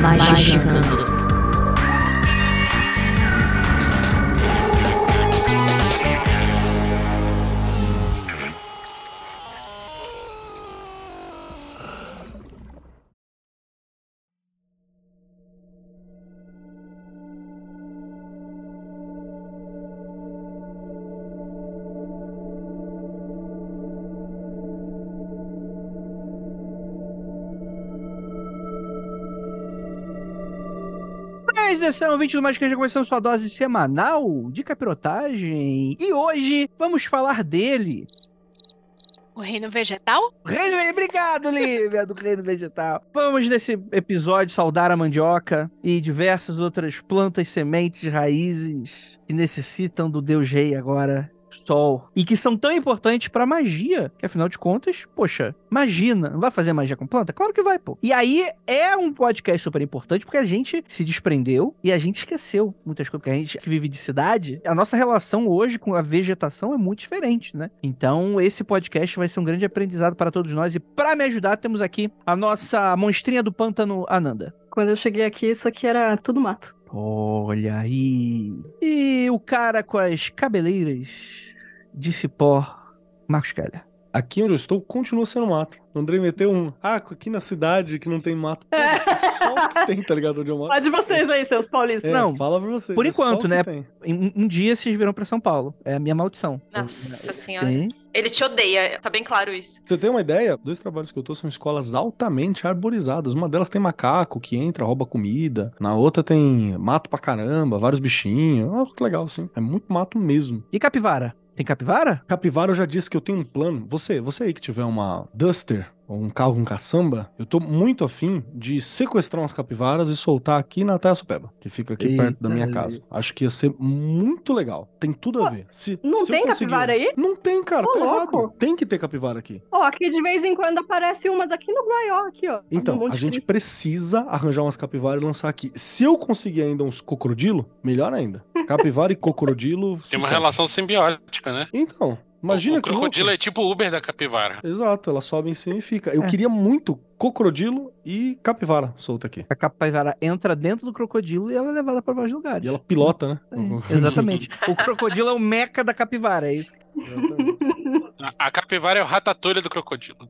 Magicando. Mas esse é um vídeo do Magicando já começando sua dose semanal de capirotagem. E hoje vamos falar dele. O reino vegetal? Reino, obrigado, Lívia, do Reino Vegetal. Vamos nesse episódio saudar a mandioca e diversas outras plantas, sementes, raízes que necessitam do Deus Rei agora. Sol. E que são tão importantes pra magia. Que afinal de contas, poxa, imagina. Não vai fazer magia com planta? Claro que vai, pô. E aí é um podcast super importante porque a gente se desprendeu e a gente esqueceu muitas coisas. Porque a gente que vive de cidade, a nossa relação hoje com a vegetação é muito diferente, né? Então, esse podcast vai ser um grande aprendizado para todos nós. E para me ajudar, temos aqui a nossa monstrinha do pântano, Ananda. Quando eu cheguei aqui, isso aqui era tudo mato. Olha aí. E o cara com as cabeleiras de cipó, Marcos Keller. Aqui onde eu estou continua sendo mato. O Andrei meteu um. Ah, aqui na cidade que não tem mato. Pô, Só o que tem, tá ligado? Onde eu moro. Lá de vocês aí, seus paulistas. É, Não, fala pra vocês. por é enquanto, né? tem. Um, um dia vocês virão pra São Paulo. É a minha maldição. Nossa senhora. Sim. Ele te odeia, tá bem claro isso. Você ter uma ideia, dois trabalhos que eu tô são escolas altamente arborizadas. Uma delas tem macaco que entra, rouba comida. Na outra tem mato pra caramba, vários bichinhos. Ah, que legal, assim. É muito mato mesmo. E capivara? Tem capivara? Capivara, eu já disse que eu tenho um plano. Você, você aí que tiver uma Duster um carro com caçamba, eu tô muito afim de sequestrar umas capivaras e soltar aqui na Taçupeba, que fica aqui Eita, perto da minha ali. casa. Acho que ia ser muito legal. Tem tudo a ver. Se, não se tem conseguir- capivara aí? Não tem, cara. Ô, tá errado. Tem que ter capivara aqui. Ó, aqui de vez em quando aparece umas aqui no Guaió, aqui, ó. Então, Um a gente precisa arranjar umas capivaras e lançar aqui. Se eu conseguir ainda uns cocodrilo, melhor ainda. Capivara e cocodrilo. Tem uma relação simbiótica, né? Então, imagina o que crocodilo louco. é tipo o Uber da capivara. Exato, ela sobe em cima e fica. Eu É. queria muito cocodrilo e capivara solta aqui. A capivara entra dentro do crocodilo e ela é levada para vários lugares. E ela pilota, né? É, exatamente. o crocodilo é o meca da capivara, é isso. A, a capivara é o ratatouille do crocodilo.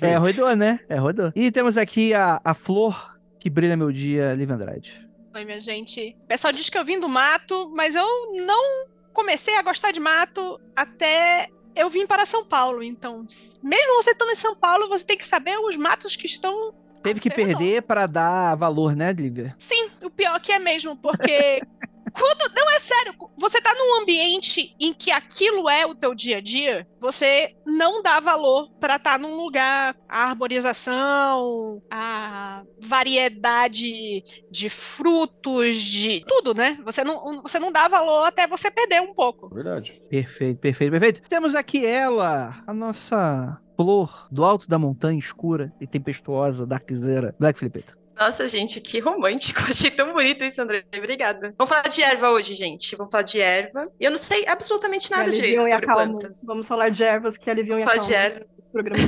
É, rodou, né? É, rodou. E temos aqui a, a flor que brilha meu dia, Liv Andrade. Oi, minha gente. O pessoal diz que eu vim do mato, mas eu não comecei a gostar de mato até eu vim para São Paulo. Então, mesmo você estando em São Paulo, você tem que saber os matos que estão. Teve que perder para dar valor, né, Lívia? Sim, o pior que é mesmo, porque. Quando. Não, é sério. Você tá num ambiente em que aquilo é o teu dia a dia, você não dá valor pra estar num lugar. A arborização, a variedade de frutos, de tudo, né? Você não, você não dá valor até você perder um pouco. Verdade. Perfeito, perfeito, perfeito. Temos aqui ela, a nossa flor do alto da montanha escura e tempestuosa, darkzera, Black Flipeta. Nossa, gente, que romântico. Achei tão bonito isso, André. Obrigada. Vamos falar de erva hoje, gente. Vamos falar de erva. E eu não sei absolutamente nada Que direito aliviam e sobre acalmam. plantas. Vamos falar de ervas que aliviam e Falar acalmam. de ervas. Programa.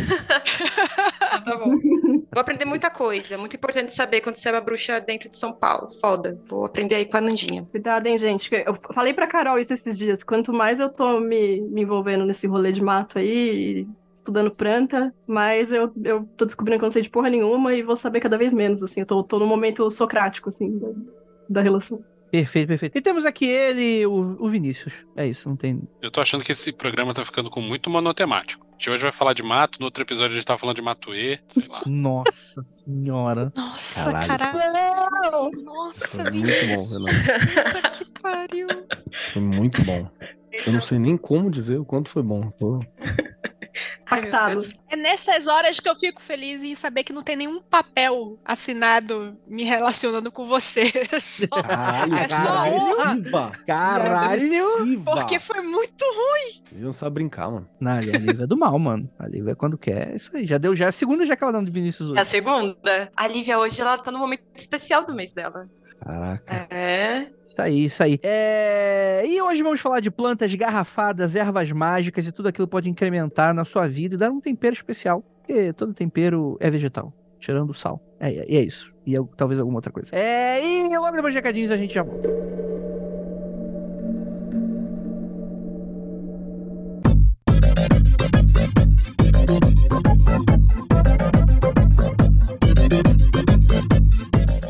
Ah, tá bom. Vou aprender muita coisa. Muito importante saber quando você é uma bruxa dentro de São Paulo. Foda. Vou aprender aí com a Nandinha. Cuidado, hein, gente. Eu falei pra Carol isso esses dias. Quanto mais eu tô me, me envolvendo nesse rolê de mato aí, estudando planta, mais eu, eu tô descobrindo que eu não sei de porra nenhuma e vou saber cada vez menos, assim. Eu tô, tô no momento socrático, assim, da, da relação. Perfeito, perfeito. E temos aqui ele, o, o Vinícius. É isso, não tem. Eu tô achando que esse programa tá ficando com muito monotemático. A gente hoje vai falar de mato, no outro episódio a gente tá falando de matuê, sei lá. Nossa senhora. Nossa, Caralho. caralho. Nossa, Foi muito bom, Vinícius. Renan. Puta que pariu. Foi muito bom. Eu não sei nem como dizer o quanto foi bom. Pô, Ai, meu Pactado. Deus. É nessas horas que eu fico feliz em saber que não tem nenhum papel assinado me relacionando com você. Só- Caralho, É só honra. agressiva. Que Caralho! agressiva. Porque foi muito ruim. Não sabe brincar, mano. Não, a Lívia é do mal, mano. A Lívia é quando quer, é isso aí. Já deu, já é a segunda já que ela dá de Vinícius É hoje. a segunda. A Lívia hoje, ela tá no momento especial do mês dela. Caraca. É. Isso aí, isso aí. É... E hoje vamos falar de plantas garrafadas, ervas mágicas e tudo aquilo pode incrementar na sua vida e dar um tempero especial. Porque todo tempero é vegetal, tirando o sal. É, e é isso. E eu- talvez alguma outra coisa. É, e logo depois de recadinhos a gente já volta.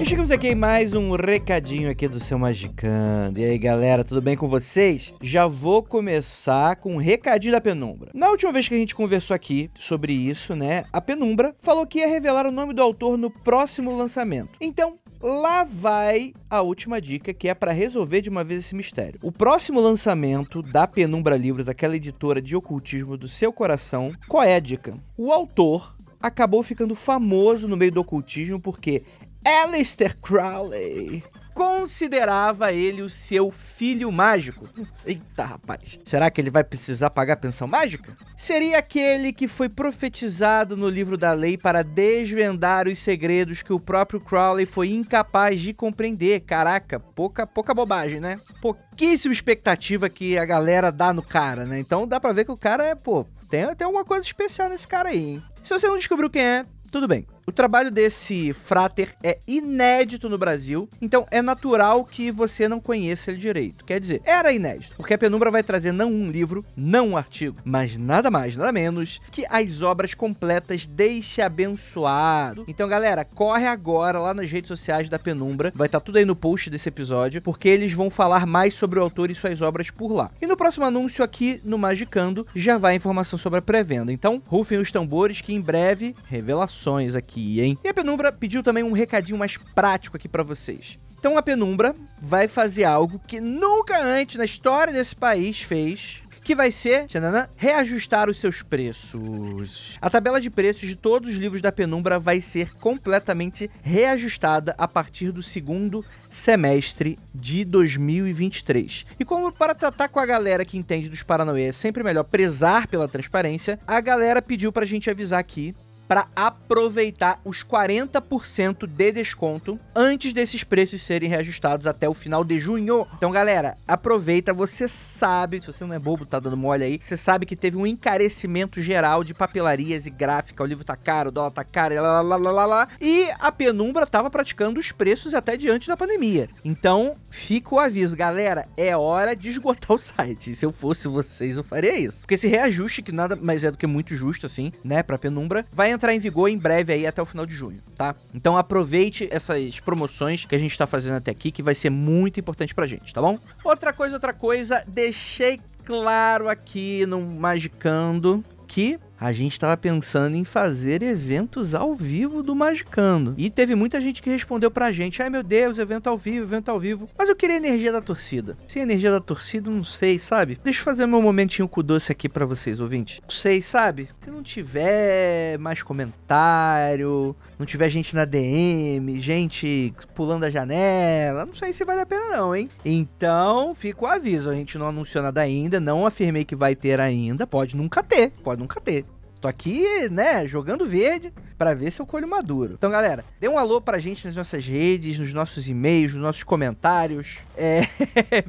Chegamos aqui em mais um recadinho aqui do seu Magicando. E aí, galera, tudo bem com vocês? Já vou começar com um recadinho da Penumbra. Na última vez que a gente conversou aqui sobre isso, né, a Penumbra falou que ia revelar o nome do autor no próximo lançamento. Então, lá vai a última dica, que é para resolver de uma vez esse mistério. O próximo lançamento da Penumbra Livros, aquela editora de ocultismo do seu coração, qual é a dica? O autor acabou ficando famoso no meio do ocultismo porque Aleister Crowley considerava ele o seu filho mágico. Eita, rapaz. Será que ele vai precisar pagar pensão mágica? Seria aquele que foi profetizado no livro da lei para desvendar os segredos que o próprio Crowley foi incapaz de compreender. Caraca, pouca, pouca bobagem, né? Pouquíssima expectativa que a galera dá no cara, né? Então dá pra ver que o cara é, pô, tem, tem alguma coisa especial nesse cara aí, hein? Se você não descobriu quem é, tudo bem. O trabalho desse frater é inédito no Brasil, então é natural que você não conheça ele direito. Quer dizer, era inédito, porque a Penumbra vai trazer não um livro, não um artigo, mas nada mais, nada menos que as obras completas Deixe Abençoado. Então, galera, corre agora lá nas redes sociais da Penumbra, vai estar tudo aí no post desse episódio, porque eles vão falar mais sobre o autor e suas obras por lá. E no próximo anúncio aqui no Magicando já vai a informação sobre a pré-venda. Então, rufem os tambores que em breve revelações aqui, hein? E a Penumbra pediu também um recadinho mais prático aqui pra vocês. Então a Penumbra vai fazer algo que nunca antes na história desse país fez, que vai ser, tchananã, reajustar os seus preços. A tabela de preços de todos os livros da Penumbra vai ser completamente reajustada a partir do segundo semestre de 2023. E como para tratar com a galera que entende dos Paranauê é sempre melhor prezar pela transparência, a galera pediu pra gente avisar aqui para aproveitar os 40% de desconto antes desses preços serem reajustados até o final de junho. Então, galera, aproveita, você sabe, se você não é bobo, tá dando mole aí, você sabe que teve um encarecimento geral de papelarias e gráfica, o livro tá caro, o dólar tá caro, e lá, lá, lá, lá, lá, e a Penumbra tava praticando os preços até diante da pandemia. Então, fica o aviso, galera, é hora de esgotar o site. Se eu fosse vocês, eu faria isso. Porque esse reajuste, que nada mais é do que muito justo, assim, né, pra Penumbra, vai entrar em vigor em breve aí até o final de junho, tá? Então aproveite essas promoções que a gente tá fazendo até aqui, que vai ser muito importante pra gente, tá bom? Outra coisa, outra coisa, deixei claro aqui no Magicando que a gente tava pensando em fazer eventos ao vivo do Magicando. E teve muita gente que respondeu pra gente: ai meu Deus, evento ao vivo, evento ao vivo. Mas eu queria energia da torcida. Sem energia da torcida, não sei, sabe? Deixa eu fazer meu momentinho com doce aqui pra vocês, ouvintes. Não sei, sabe? Se não tiver mais comentário, não tiver gente na DM, gente pulando a janela, não sei se vale a pena não, hein? Então, fica o aviso. A gente não anunciou nada ainda, não afirmei que vai ter ainda. Pode nunca ter, pode nunca ter. Tô aqui, né, jogando verde pra ver se eu colho maduro. Então, galera, dê um alô pra gente nas nossas redes, nos nossos e-mails, nos nossos comentários, é,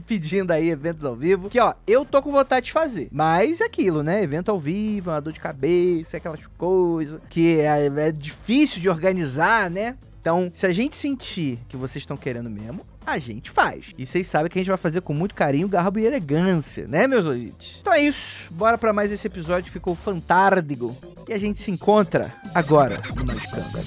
pedindo aí eventos ao vivo. Que, ó, eu tô com vontade de fazer, mas é aquilo, né, evento ao vivo, uma dor de cabeça, aquelas coisas que é, é difícil de organizar, né? Então, se a gente sentir que vocês estão querendo mesmo, a gente faz. E vocês sabem que a gente vai fazer com muito carinho, garbo e elegância, né, meus ouvintes? Então é isso. Bora pra mais esse episódio. Ficou fantárdigo. E a gente se encontra agora no Magicando.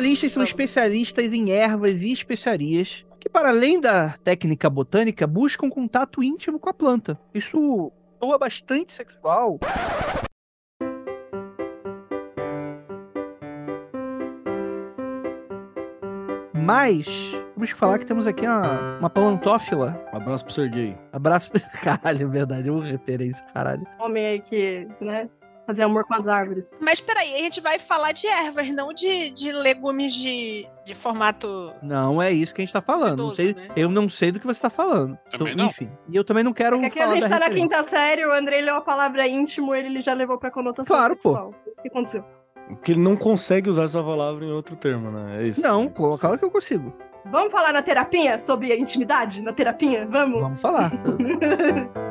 Herbalistas são especialistas em ervas e especiarias que para além da técnica botânica, busca um contato íntimo com a planta. Isso soa bastante sexual. Mas, temos que falar que temos aqui uma, uma plantófila. Um abraço pro Sergei. Abraço. Caralho, é verdade, uma referência, caralho. Homem aí que, né, fazer amor com as árvores. Mas peraí, a gente vai falar de ervas, não de, de legumes de, de formato. Não é isso que a gente tá falando. Não sei- né? Eu não sei do que você tá falando. Também Então, não. Enfim. E eu também não quero Porque aqui a falar gente da tá na referência. quinta série, o Andrei leu a palavra íntimo, ele já levou pra conotação Claro, pô. sexual. Isso que aconteceu. Porque ele não consegue usar essa palavra em outro termo, né? É isso. Não, pô, claro que eu consigo. Vamos falar na terapia sobre a intimidade? Na terapia? Vamos? Vamos falar.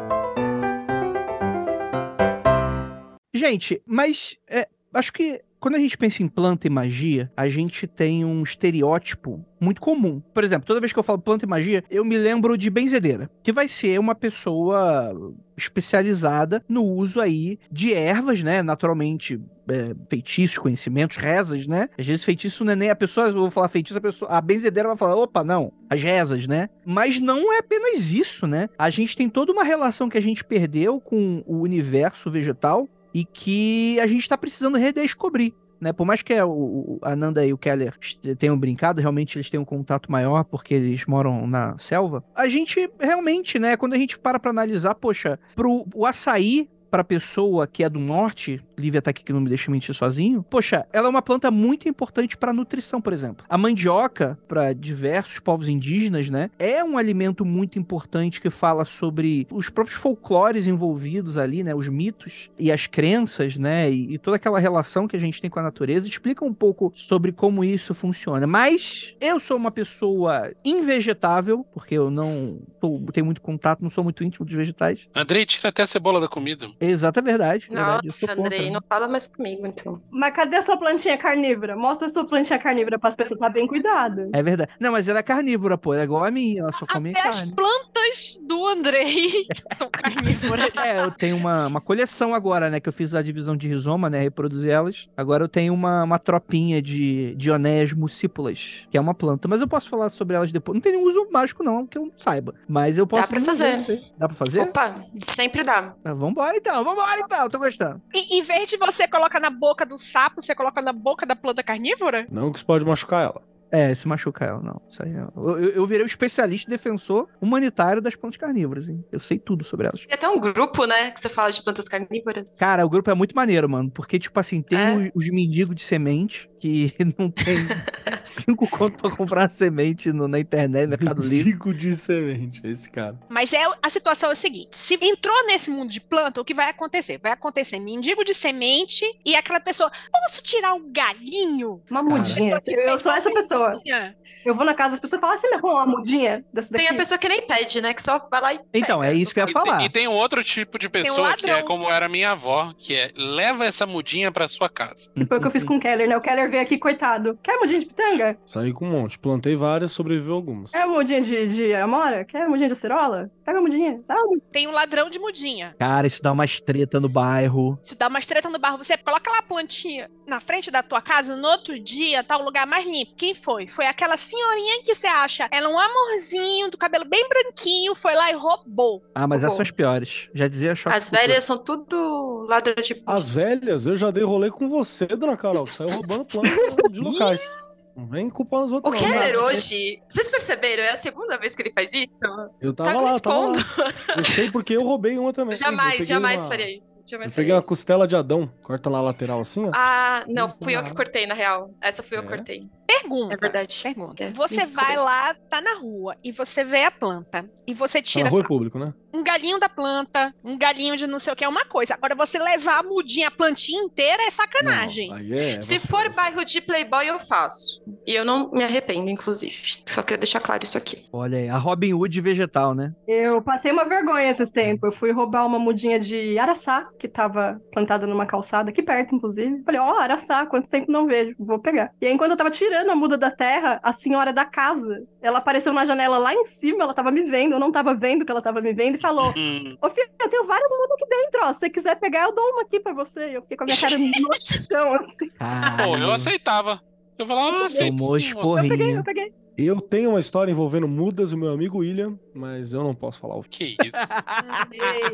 gente, mas é, acho que quando a gente pensa em planta e magia, a gente tem um estereótipo muito comum. Por exemplo, toda vez que eu falo planta e magia, eu me lembro de benzedeira, que vai ser uma pessoa especializada no uso aí de ervas, né? Naturalmente, é, feitiços, conhecimentos, rezas, né? Às vezes feitiço não é nem a pessoa, eu vou falar feitiço, a pessoa, a benzedeira vai falar, opa, não, as rezas, né? Mas não é apenas isso, né? A gente tem toda uma relação que a gente perdeu com o universo vegetal e que a gente tá precisando redescobrir. Né, por mais que a, o- a Nanda e o Keller tenham brincado, realmente eles têm um contato maior porque eles moram na selva. A gente realmente, né, quando a gente para pra analisar, poxa, pro, o açaí pra pessoa que é do norte, Lívia tá aqui que não me deixa mentir sozinho, poxa, ela é uma planta muito importante pra nutrição, por exemplo. A mandioca, pra diversos povos indígenas, né, é um alimento muito importante que fala sobre os próprios folclores envolvidos ali, né, os mitos e as crenças, né, e, e toda aquela relação que a gente tem com a natureza, explica um pouco sobre como isso funciona. Mas eu sou uma pessoa invegetável, porque eu não tô- tenho muito contato, não sou muito íntimo dos vegetais. Andrei, tira até a cebola da comida. Exato, é verdade. verdade, Nossa, contra. Andrei, não fala mais comigo, então. Mas cadê a sua plantinha carnívora? Mostra a sua plantinha carnívora para as pessoas estar bem cuidado. É verdade. Não, mas ela é carnívora, pô. Ela é igual a minha, ela só come Até as carne. plantas do Andrei são carnívoras. É, eu tenho uma, uma coleção agora, né? Que eu fiz a divisão de rizoma, né? Reproduzi elas. Agora eu tenho uma, uma tropinha de Dionéias muscípulas, que é uma planta. Mas eu posso falar sobre elas depois. Não tem nenhum uso mágico, não, que eu saiba. Mas eu posso. pra dizer, fazer. sei. Dá pra fazer? Opa, sempre dá. Ah, vambora então, vambora então, tô gostando. E, em vez de você colocar na boca do sapo, você coloca na boca da planta carnívora? Não que isso pode machucar ela. É, se machuca ela, não. Isso aí é- eu, eu, eu virei o especialista defensor humanitário das plantas carnívoras, hein? Eu sei tudo sobre elas. Tem até um grupo, né, que você fala de plantas carnívoras. Cara, o grupo é muito maneiro, mano. Porque, tipo assim, tem É? os, os mendigos de semente que não tem cinco conto pra comprar semente no- na internet, no Mercado Livre. Digo de semente, esse cara. Mas é, a situação é a seguinte: se entrou nesse mundo de planta, o que vai acontecer? Vai acontecer mendigo de semente e aquela pessoa. Posso tirar um galinho? Uma mudinha. Eu, eu sou essa pessoa. Eu vou na casa das pessoas e falo, ah, você me arruma uma mudinha dessa daqui? Tem a pessoa que nem pede, né, que só vai lá e Então, é isso que eu ia E, falar. tem- e tem um outro tipo de um pessoa que é como era minha avó, que é leva essa mudinha pra sua casa. Foi o que eu fiz com o Keller, né? O Keller veio aqui, coitado. Quer mudinha de pitanga? Saí com um monte. Plantei várias, sobreviveu algumas. Quer mudinha de, de amora? Quer mudinha de acerola? Pega a mudinha. Dá uma. Tem um ladrão de mudinha. Cara, isso dá uma treta no bairro. Se dá umas treta no barro, você coloca lá a plantinha na frente da tua casa, no outro dia tá o lugar mais limpo. Quem foi? Foi aquela senhorinha que você acha, ela é um amorzinho, do cabelo bem branquinho, foi lá e roubou. Ah, mas essas Bom. são as piores. Já dizia choque. As velhas são tudo ladrão de As velhas, eu já dei rolê com você, dona Carol, que saiu roubando planta de locais. Não vem culpando os O outros, não. Keller hoje, vocês perceberam? É a segunda vez que ele faz isso? Eu tava Tá lá, tava expondo. lá. Eu sei porque eu roubei uma também. Eu Jamais, jamais uma- faria isso. Jamais Eu peguei uma isso. costela de Adão, corta lá a lateral assim, ó. Ah, não, Não fui eu que cortei, na real. Essa fui eu É? que cortei. Pergunta. É verdade. Pergunta. É, Você me vai lá, tá na rua, e você vê a planta. E você Tá tira na rua é público, né? um galinho da planta, um galinho de não sei o que, é uma coisa. Agora, você levar a mudinha, a plantinha inteira, é sacanagem. Não, aí é Se vacilo, for assim. bairro de Playboy, eu faço. E eu não me arrependo, inclusive. Só queria deixar claro isso aqui. Olha aí, a Robin Hood vegetal, né? Eu passei uma vergonha esses tempos. Eu fui roubar uma mudinha de araçá, que tava plantada numa calçada, aqui perto, inclusive. Falei, ó, araçá, quanto tempo não vejo, vou pegar. E aí, enquanto eu tava tirando a muda da terra, a senhora da casa, ela apareceu na janela lá em cima, ela tava me vendo, eu não tava vendo que ela tava me vendo, e falou, Ô, filho, eu tenho várias mudas aqui dentro, ó. Se você quiser pegar, eu dou uma aqui pra você. E Eu fiquei com a minha cara no chão, assim. pô, eu aceitava. Eu falava, ah, aceito Tomou sim. Eu peguei, eu peguei. Eu tenho uma história envolvendo mudas e o meu amigo William, mas eu não posso falar o que. Que isso?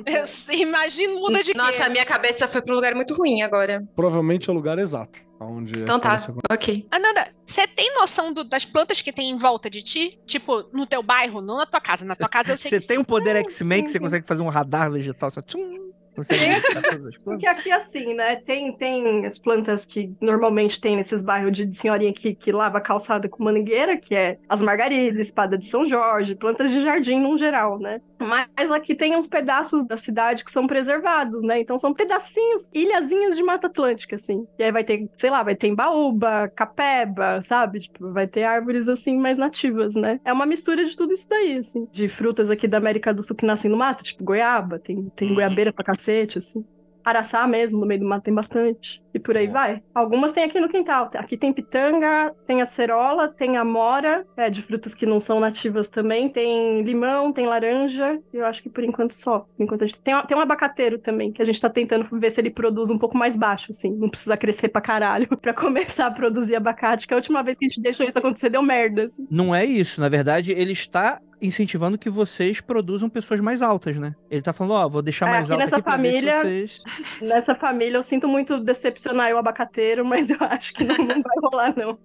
Eu sei, imagino muda de Nossa, quê? a minha cabeça foi pra um lugar muito ruim agora. Provavelmente é o lugar exato. Onde Então tá, se- ok. Ananda, você tem noção do- das plantas que tem em volta de ti? Tipo, no teu bairro, não na tua casa. Na tua casa eu sei Você tem um poder X-Men que você consegue fazer um radar vegetal só. Tchum, Porque aqui, assim, né, tem, tem as plantas que normalmente tem nesses bairros de senhorinha que, que lava a calçada com mangueira, que é as margaridas, espada de São Jorge, plantas de jardim no geral, né? Mas aqui tem uns pedaços da cidade que são preservados, né? Então são pedacinhos, ilhazinhas de Mata Atlântica, assim. E aí vai ter, sei lá, vai ter embaúba, capeba, sabe? Tipo, vai ter árvores, assim, mais nativas, né? É uma mistura de tudo isso daí, assim. De frutas aqui da América do Sul que nascem no mato, tipo goiaba, tem, tem Uhum. goiabeira pra cacete, assim. Araçá mesmo, no meio do mato tem bastante. E por aí Boa. vai. Algumas tem aqui no quintal. Aqui tem pitanga, tem acerola, tem amora, é, de frutas que não são nativas também. Tem limão, tem laranja. E eu acho que por enquanto só. Enquanto a gente... tem, tem um abacateiro também, que a gente tá tentando ver se ele produz um pouco mais baixo, assim. Não precisa crescer pra caralho pra começar a produzir abacate. Que a última vez que a gente deixou isso acontecer deu merda, assim. Não é isso. Na verdade, ele está incentivando que vocês produzam pessoas mais altas, né? Ele tá falando, ó, vou deixar É, mais aqui alto nessa aqui pra ver se família- vocês... Nessa família eu sinto muito decepcionar o abacateiro, mas eu acho que não, não vai rolar, não.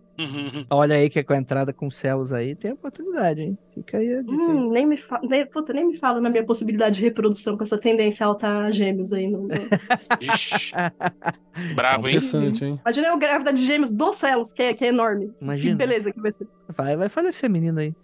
Olha aí que é com a entrada com celos aí, tem oportunidade, hein? Fica aí a dica. Hum, nem me fala, nem, puta, nem me fala na minha possibilidade de reprodução com essa tendência alta a gêmeos aí. No, Ixi. Brabo, hein? Interessante, hein? Imagina eu grávida de gêmeos dos celos, que é, que é enorme. Imagina. Que beleza que vai ser. Vai, vai falecer, menina aí.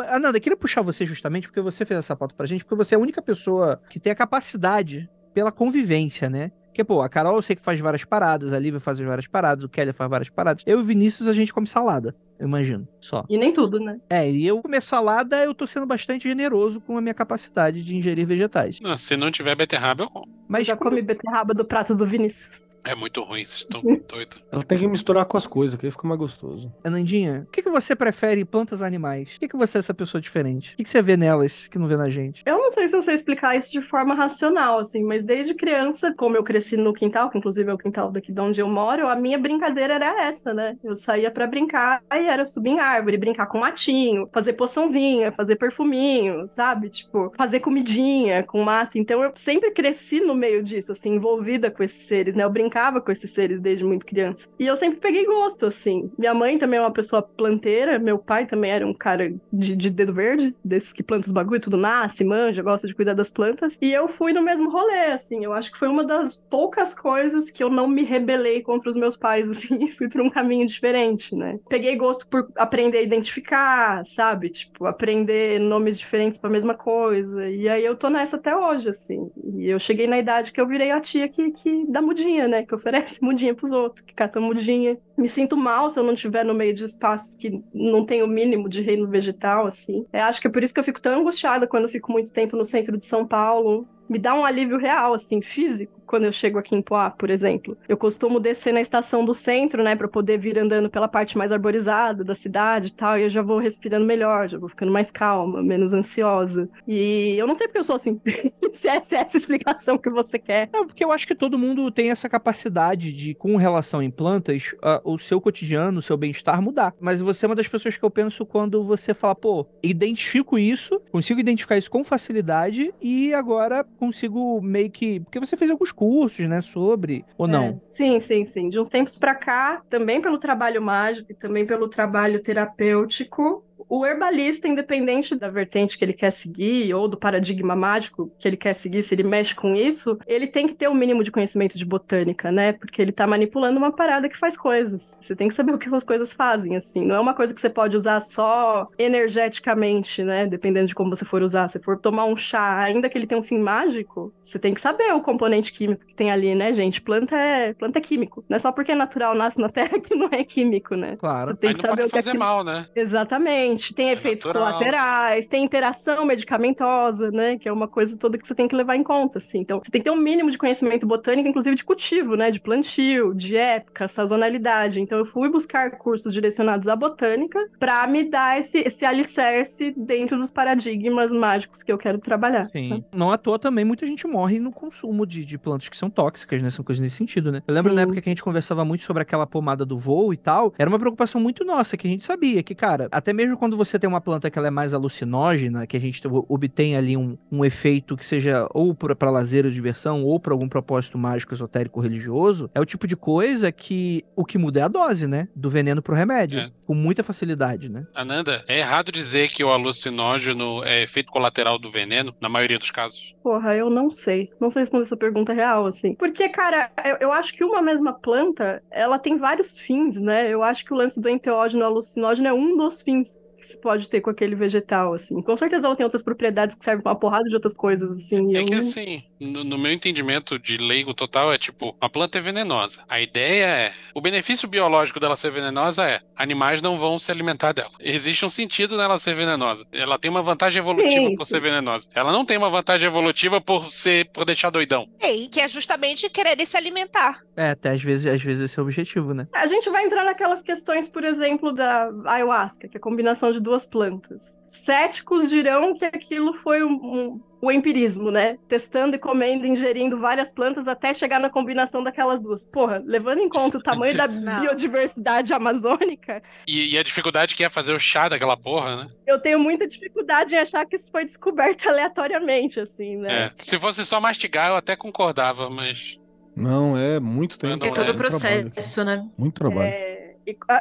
Ananda, eu queria puxar você justamente porque você fez essa pauta pra gente, porque você é a única pessoa que tem a capacidade pela convivência, né? Porque, pô, a Carol eu sei que faz várias paradas, a Lívia faz várias paradas, o Kelly faz várias paradas. Eu e o Vinícius a gente come salada, eu imagino, só. E nem tudo, né? É, e eu comer salada, eu tô sendo bastante generoso com a minha capacidade de ingerir vegetais. Não, se não tiver beterraba, eu como. Mas já comi beterraba do prato do Vinícius. É muito ruim, vocês estão doidos. Ela tem que misturar com as coisas, que aí fica mais gostoso. Anandinha, o que, que você prefere em plantas animais? O que, que você é essa pessoa diferente? O que, que você vê nelas que não vê na gente? Eu não sei se eu sei explicar isso de forma racional, assim, mas desde criança, como eu cresci no quintal, que inclusive é o quintal daqui de onde eu moro, a minha brincadeira era essa, né? Eu saía pra brincar e era subir em árvore, brincar com matinho, fazer poçãozinha, fazer perfuminho, sabe? Tipo, fazer comidinha com mato. Então eu sempre cresci no meio disso, assim, envolvida com esses seres, né? Eu brincava com esses seres desde muito criança. E eu sempre peguei gosto, assim. Minha mãe também é uma pessoa planteira, meu pai também era um cara de, de dedo verde, desses que planta os bagulho, tudo nasce, manja, gosta de cuidar das plantas. E eu fui no mesmo rolê, assim. Eu acho que foi uma das poucas coisas que eu não me rebelei contra os meus pais, assim, e fui pra um caminho diferente, né? Peguei gosto por aprender a identificar, sabe? Tipo, aprender nomes diferentes pra mesma coisa. E aí eu tô nessa até hoje, assim. E eu cheguei na idade que eu virei a tia que, que dá mudinha, né? Que oferece mudinha pros outros, que cata mudinha. Me sinto mal se eu não estiver no meio de espaços que não tem o mínimo de reino vegetal, assim. É, acho que é por isso que eu fico tão angustiada quando eu fico muito tempo no centro de São Paulo. Me dá um alívio real, assim, físico, quando eu chego aqui em Poá, por exemplo. Eu costumo descer na estação do centro, né, pra poder vir andando pela parte mais arborizada da cidade e tal, e eu já vou respirando melhor, já vou ficando mais calma, menos ansiosa. E eu não sei porque eu sou assim. se, é, se é essa explicação que você quer. Não, porque eu acho que todo mundo tem essa capacidade de, com relação em plantas, ah, o seu cotidiano, o seu bem-estar mudar. Mas você é uma das pessoas que eu penso quando você fala, pô, identifico isso, consigo identificar isso com facilidade e agora consigo meio que. Porque você fez alguns cursos, né, sobre. Ou não? É, sim, sim, sim. De uns tempos pra cá, também pelo trabalho mágico e também pelo trabalho terapêutico, o herbalista, independente da vertente que ele quer seguir ou do paradigma mágico que ele quer seguir, se ele mexe com isso, ele tem que ter o um mínimo de conhecimento de botânica, né? Porque ele tá manipulando uma parada que faz coisas. Você tem que saber o que essas coisas fazem, assim. Não é uma coisa que você pode usar só energeticamente, né? Dependendo de como você for usar. Se for tomar um chá, ainda que ele tenha um fim mágico, você tem que saber o componente químico que tem ali, né, gente? Planta é, planta é químico. Não é só porque é natural, nasce na terra que não é químico, né? Claro. Você tem Aí que não saber pode o que é fazer aquilo. mal, né? Exatamente. Tem efeitos natural. colaterais, tem interação medicamentosa, né? Que é uma coisa toda que você tem que levar em conta, assim. Então, você tem que ter um mínimo de conhecimento botânico, inclusive de cultivo, né? De plantio, de época, sazonalidade. Então, eu fui buscar cursos direcionados à botânica para me dar esse, esse alicerce dentro dos paradigmas mágicos que eu quero trabalhar. Sim. sabe? Não à toa também muita gente morre no consumo de, de plantas que são tóxicas, né? São coisas nesse sentido, né? Eu lembro Sim. na época que a gente conversava muito sobre aquela pomada do voo e tal, era uma preocupação muito nossa, que a gente sabia que, cara, até mesmo quando você tem uma planta que ela é mais alucinógena, que a gente obtém ali um, um efeito que seja ou pra pra lazer ou diversão, ou pra algum propósito mágico, esotérico, religioso, é o tipo de coisa que o que muda é a dose, né? Do veneno pro remédio. É. Com muita facilidade, né? Ananda, é errado dizer que o alucinógeno é efeito colateral do veneno, na maioria dos casos. Porra, eu não sei. Não sei responder essa pergunta real, assim. Porque, cara, eu, eu acho que uma mesma planta, ela tem vários fins, né? Eu acho que o lance do enteógeno alucinógeno é um dos fins que se pode ter com aquele vegetal, assim. Com certeza ela tem outras propriedades que servem pra uma porrada de outras coisas, assim. É eu que assim, no, no meu entendimento de leigo total, é tipo, a planta é venenosa. A ideia é. O benefício biológico dela ser venenosa é: animais não vão se alimentar dela. Existe um sentido nela ser venenosa. Ela tem uma vantagem evolutiva Sim, por ser venenosa. Ela não tem uma vantagem evolutiva por ser por deixar doidão. E que é justamente querer se alimentar. É, até às vezes, às vezes esse é o objetivo, né? A gente vai entrar naquelas questões, por exemplo, da ayahuasca, que é a combinação de duas plantas. Céticos dirão que aquilo foi um, um- o empirismo, né? Testando e comendo, ingerindo várias plantas até chegar na combinação daquelas duas. Porra, levando em conta o tamanho da biodiversidade amazônica, E, e a dificuldade que é fazer o chá daquela porra, né? eu tenho muita dificuldade em achar que isso foi descoberto aleatoriamente, assim, né? É. Se fosse só mastigar, eu até concordava, mas. Não, é muito tempo. É todo o muito trabalho. processo, né? Muito trabalho. É,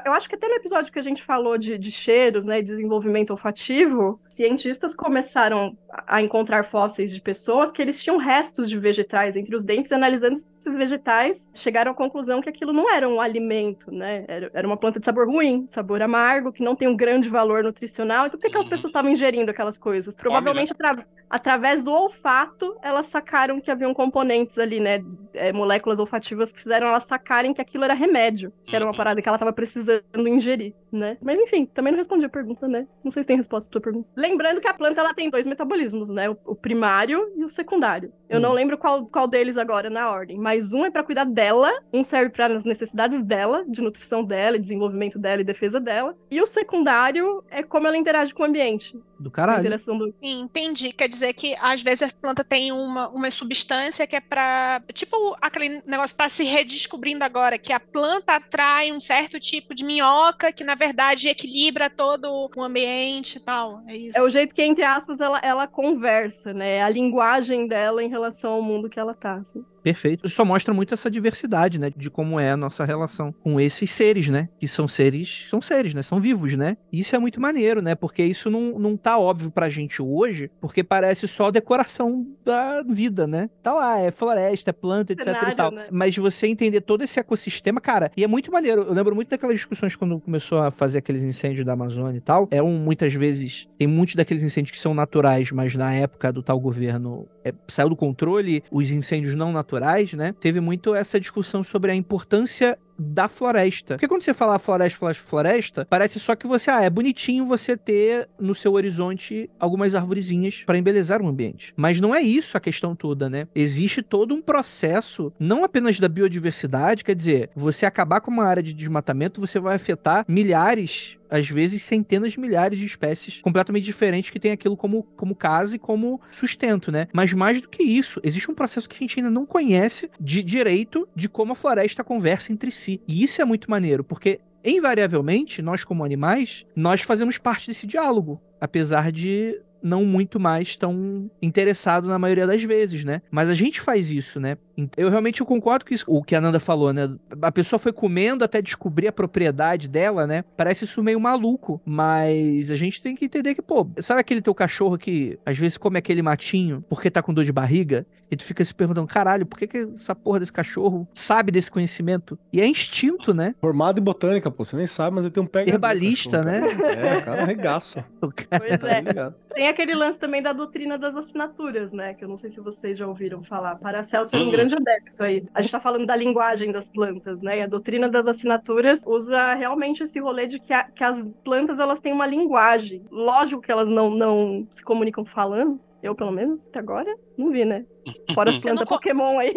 eu acho que até no episódio que a gente falou de, de cheiros, né, e desenvolvimento olfativo, cientistas começaram a encontrar fósseis de pessoas que eles tinham restos de vegetais entre os dentes, e analisando esses vegetais, chegaram à conclusão que aquilo não era um alimento, né, era, era uma planta de sabor ruim, sabor amargo, que não tem um grande valor nutricional. Então, por que, que aquelas Uhum. pessoas estavam ingerindo aquelas coisas? Provavelmente atra- através do olfato, elas sacaram que haviam componentes ali, né, é, moléculas olfativas que fizeram elas sacarem que aquilo era remédio, que era uma Uhum. parada que ela estava precisando ingerir, né? Mas enfim, também não respondi a pergunta, né? Não sei se tem resposta pra pergunta. Lembrando que a planta ela tem dois metabolismos, né? O, o primário e o secundário. Eu Hum. não lembro qual, qual deles agora na ordem, mas um é pra cuidar dela, um serve para as necessidades dela, de nutrição dela, desenvolvimento dela e defesa dela, e o secundário é como ela interage com o ambiente, Do caralho. interação do Sim, entendi. Quer dizer que às vezes a planta tem uma, uma substância que é pra. Tipo aquele negócio que tá se redescobrindo agora, que a planta atrai um certo tipo de minhoca que, na verdade, equilibra todo o ambiente e tal. É isso. É o jeito que, entre aspas, ela, ela conversa, né? É a linguagem dela em relação ao mundo que ela tá. assim. Perfeito. Isso só mostra muito essa diversidade, né? De como é a nossa relação com esses seres, né? Que são seres, são seres, né? São vivos, né? E isso é muito maneiro, né? Porque isso não, não tá óbvio pra gente hoje, porque parece só decoração da vida, né? Tá lá, é floresta, é planta, etc e Cenário, tal. né? Mas você entender todo esse ecossistema, cara, e é muito maneiro. Eu lembro muito daquelas discussões quando começou a fazer aqueles incêndios da Amazônia e tal. É um, muitas vezes, tem muitos daqueles incêndios que são naturais, mas na época do tal governo é, saiu do controle, os incêndios não naturais, né? Teve muito essa discussão sobre a importância da floresta. Porque quando você fala floresta, floresta, floresta, parece só que você, ah, é bonitinho você ter no seu horizonte algumas arvorezinhas para embelezar o ambiente. Mas não é isso a questão toda, né? Existe todo um processo, não apenas da biodiversidade, quer dizer, você acabar com uma área de desmatamento, você vai afetar milhares às vezes centenas de milhares de espécies completamente diferentes que tem aquilo como, como casa e como sustento, né? Mas mais do que isso, existe um processo que a gente ainda não conhece de direito de como a floresta conversa entre si. E isso é muito maneiro, porque invariavelmente, nós como animais, nós fazemos parte desse diálogo, apesar de não muito mais tão interessado na maioria das vezes, né? Mas a gente faz isso, né? Eu realmente eu concordo com isso, o que a Nanda falou, né? A pessoa foi comendo até descobrir a propriedade dela, né? Parece isso meio maluco, mas a gente tem que entender que, pô, sabe aquele teu cachorro que às vezes come aquele matinho porque tá com dor de barriga? E tu fica se perguntando, caralho, por que, que essa porra desse cachorro sabe desse conhecimento? E é instinto, né? Formado em botânica, pô, você nem sabe, mas ele tem um pega. Herbalista, né? É, o cara arregaça. O cara- Pois Tá é. Tem aquele lance também da doutrina das assinaturas, né? Que eu não sei se vocês já ouviram falar. Paracelso é um Uhum. grande adepto aí. A gente tá falando da linguagem das plantas, né? E a doutrina das assinaturas usa realmente esse rolê de que, a- que as plantas elas têm uma linguagem. Lógico que elas não, não se comunicam falando. Eu, pelo menos, até agora, não vi, né? Fora as plantas Pokémon aí.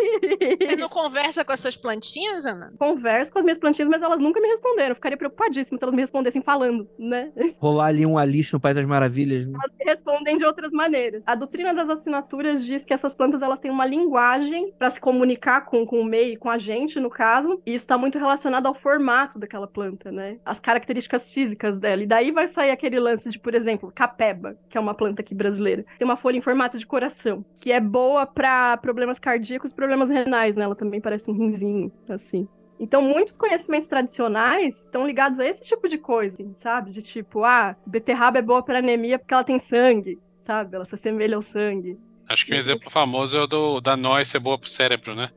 Você não conversa com as suas plantinhas, Ana? Converso com as minhas plantinhas, mas elas nunca me responderam. Eu ficaria preocupadíssima se elas me respondessem falando, né? Rolar ali um Alice no País das Maravilhas. Né? elas respondem de outras maneiras. A doutrina das assinaturas diz que essas plantas elas têm uma linguagem para se comunicar com, com o meio, com a gente, no caso, e isso está muito relacionado ao formato daquela planta, né? As características físicas dela. E daí vai sair aquele lance de, por exemplo, capeba, que é uma planta aqui brasileira. Tem uma folha em formato de coração, que é boa para problemas cardíacos e problemas renais, né? Ela também parece um rinzinho, assim. Então, muitos conhecimentos tradicionais estão ligados a esse tipo de coisa, assim, sabe? De tipo, ah, beterraba é boa para anemia porque ela tem sangue, sabe? Ela se assemelha ao sangue. Acho que um exemplo famoso é o do, da noz ser boa pro cérebro, né?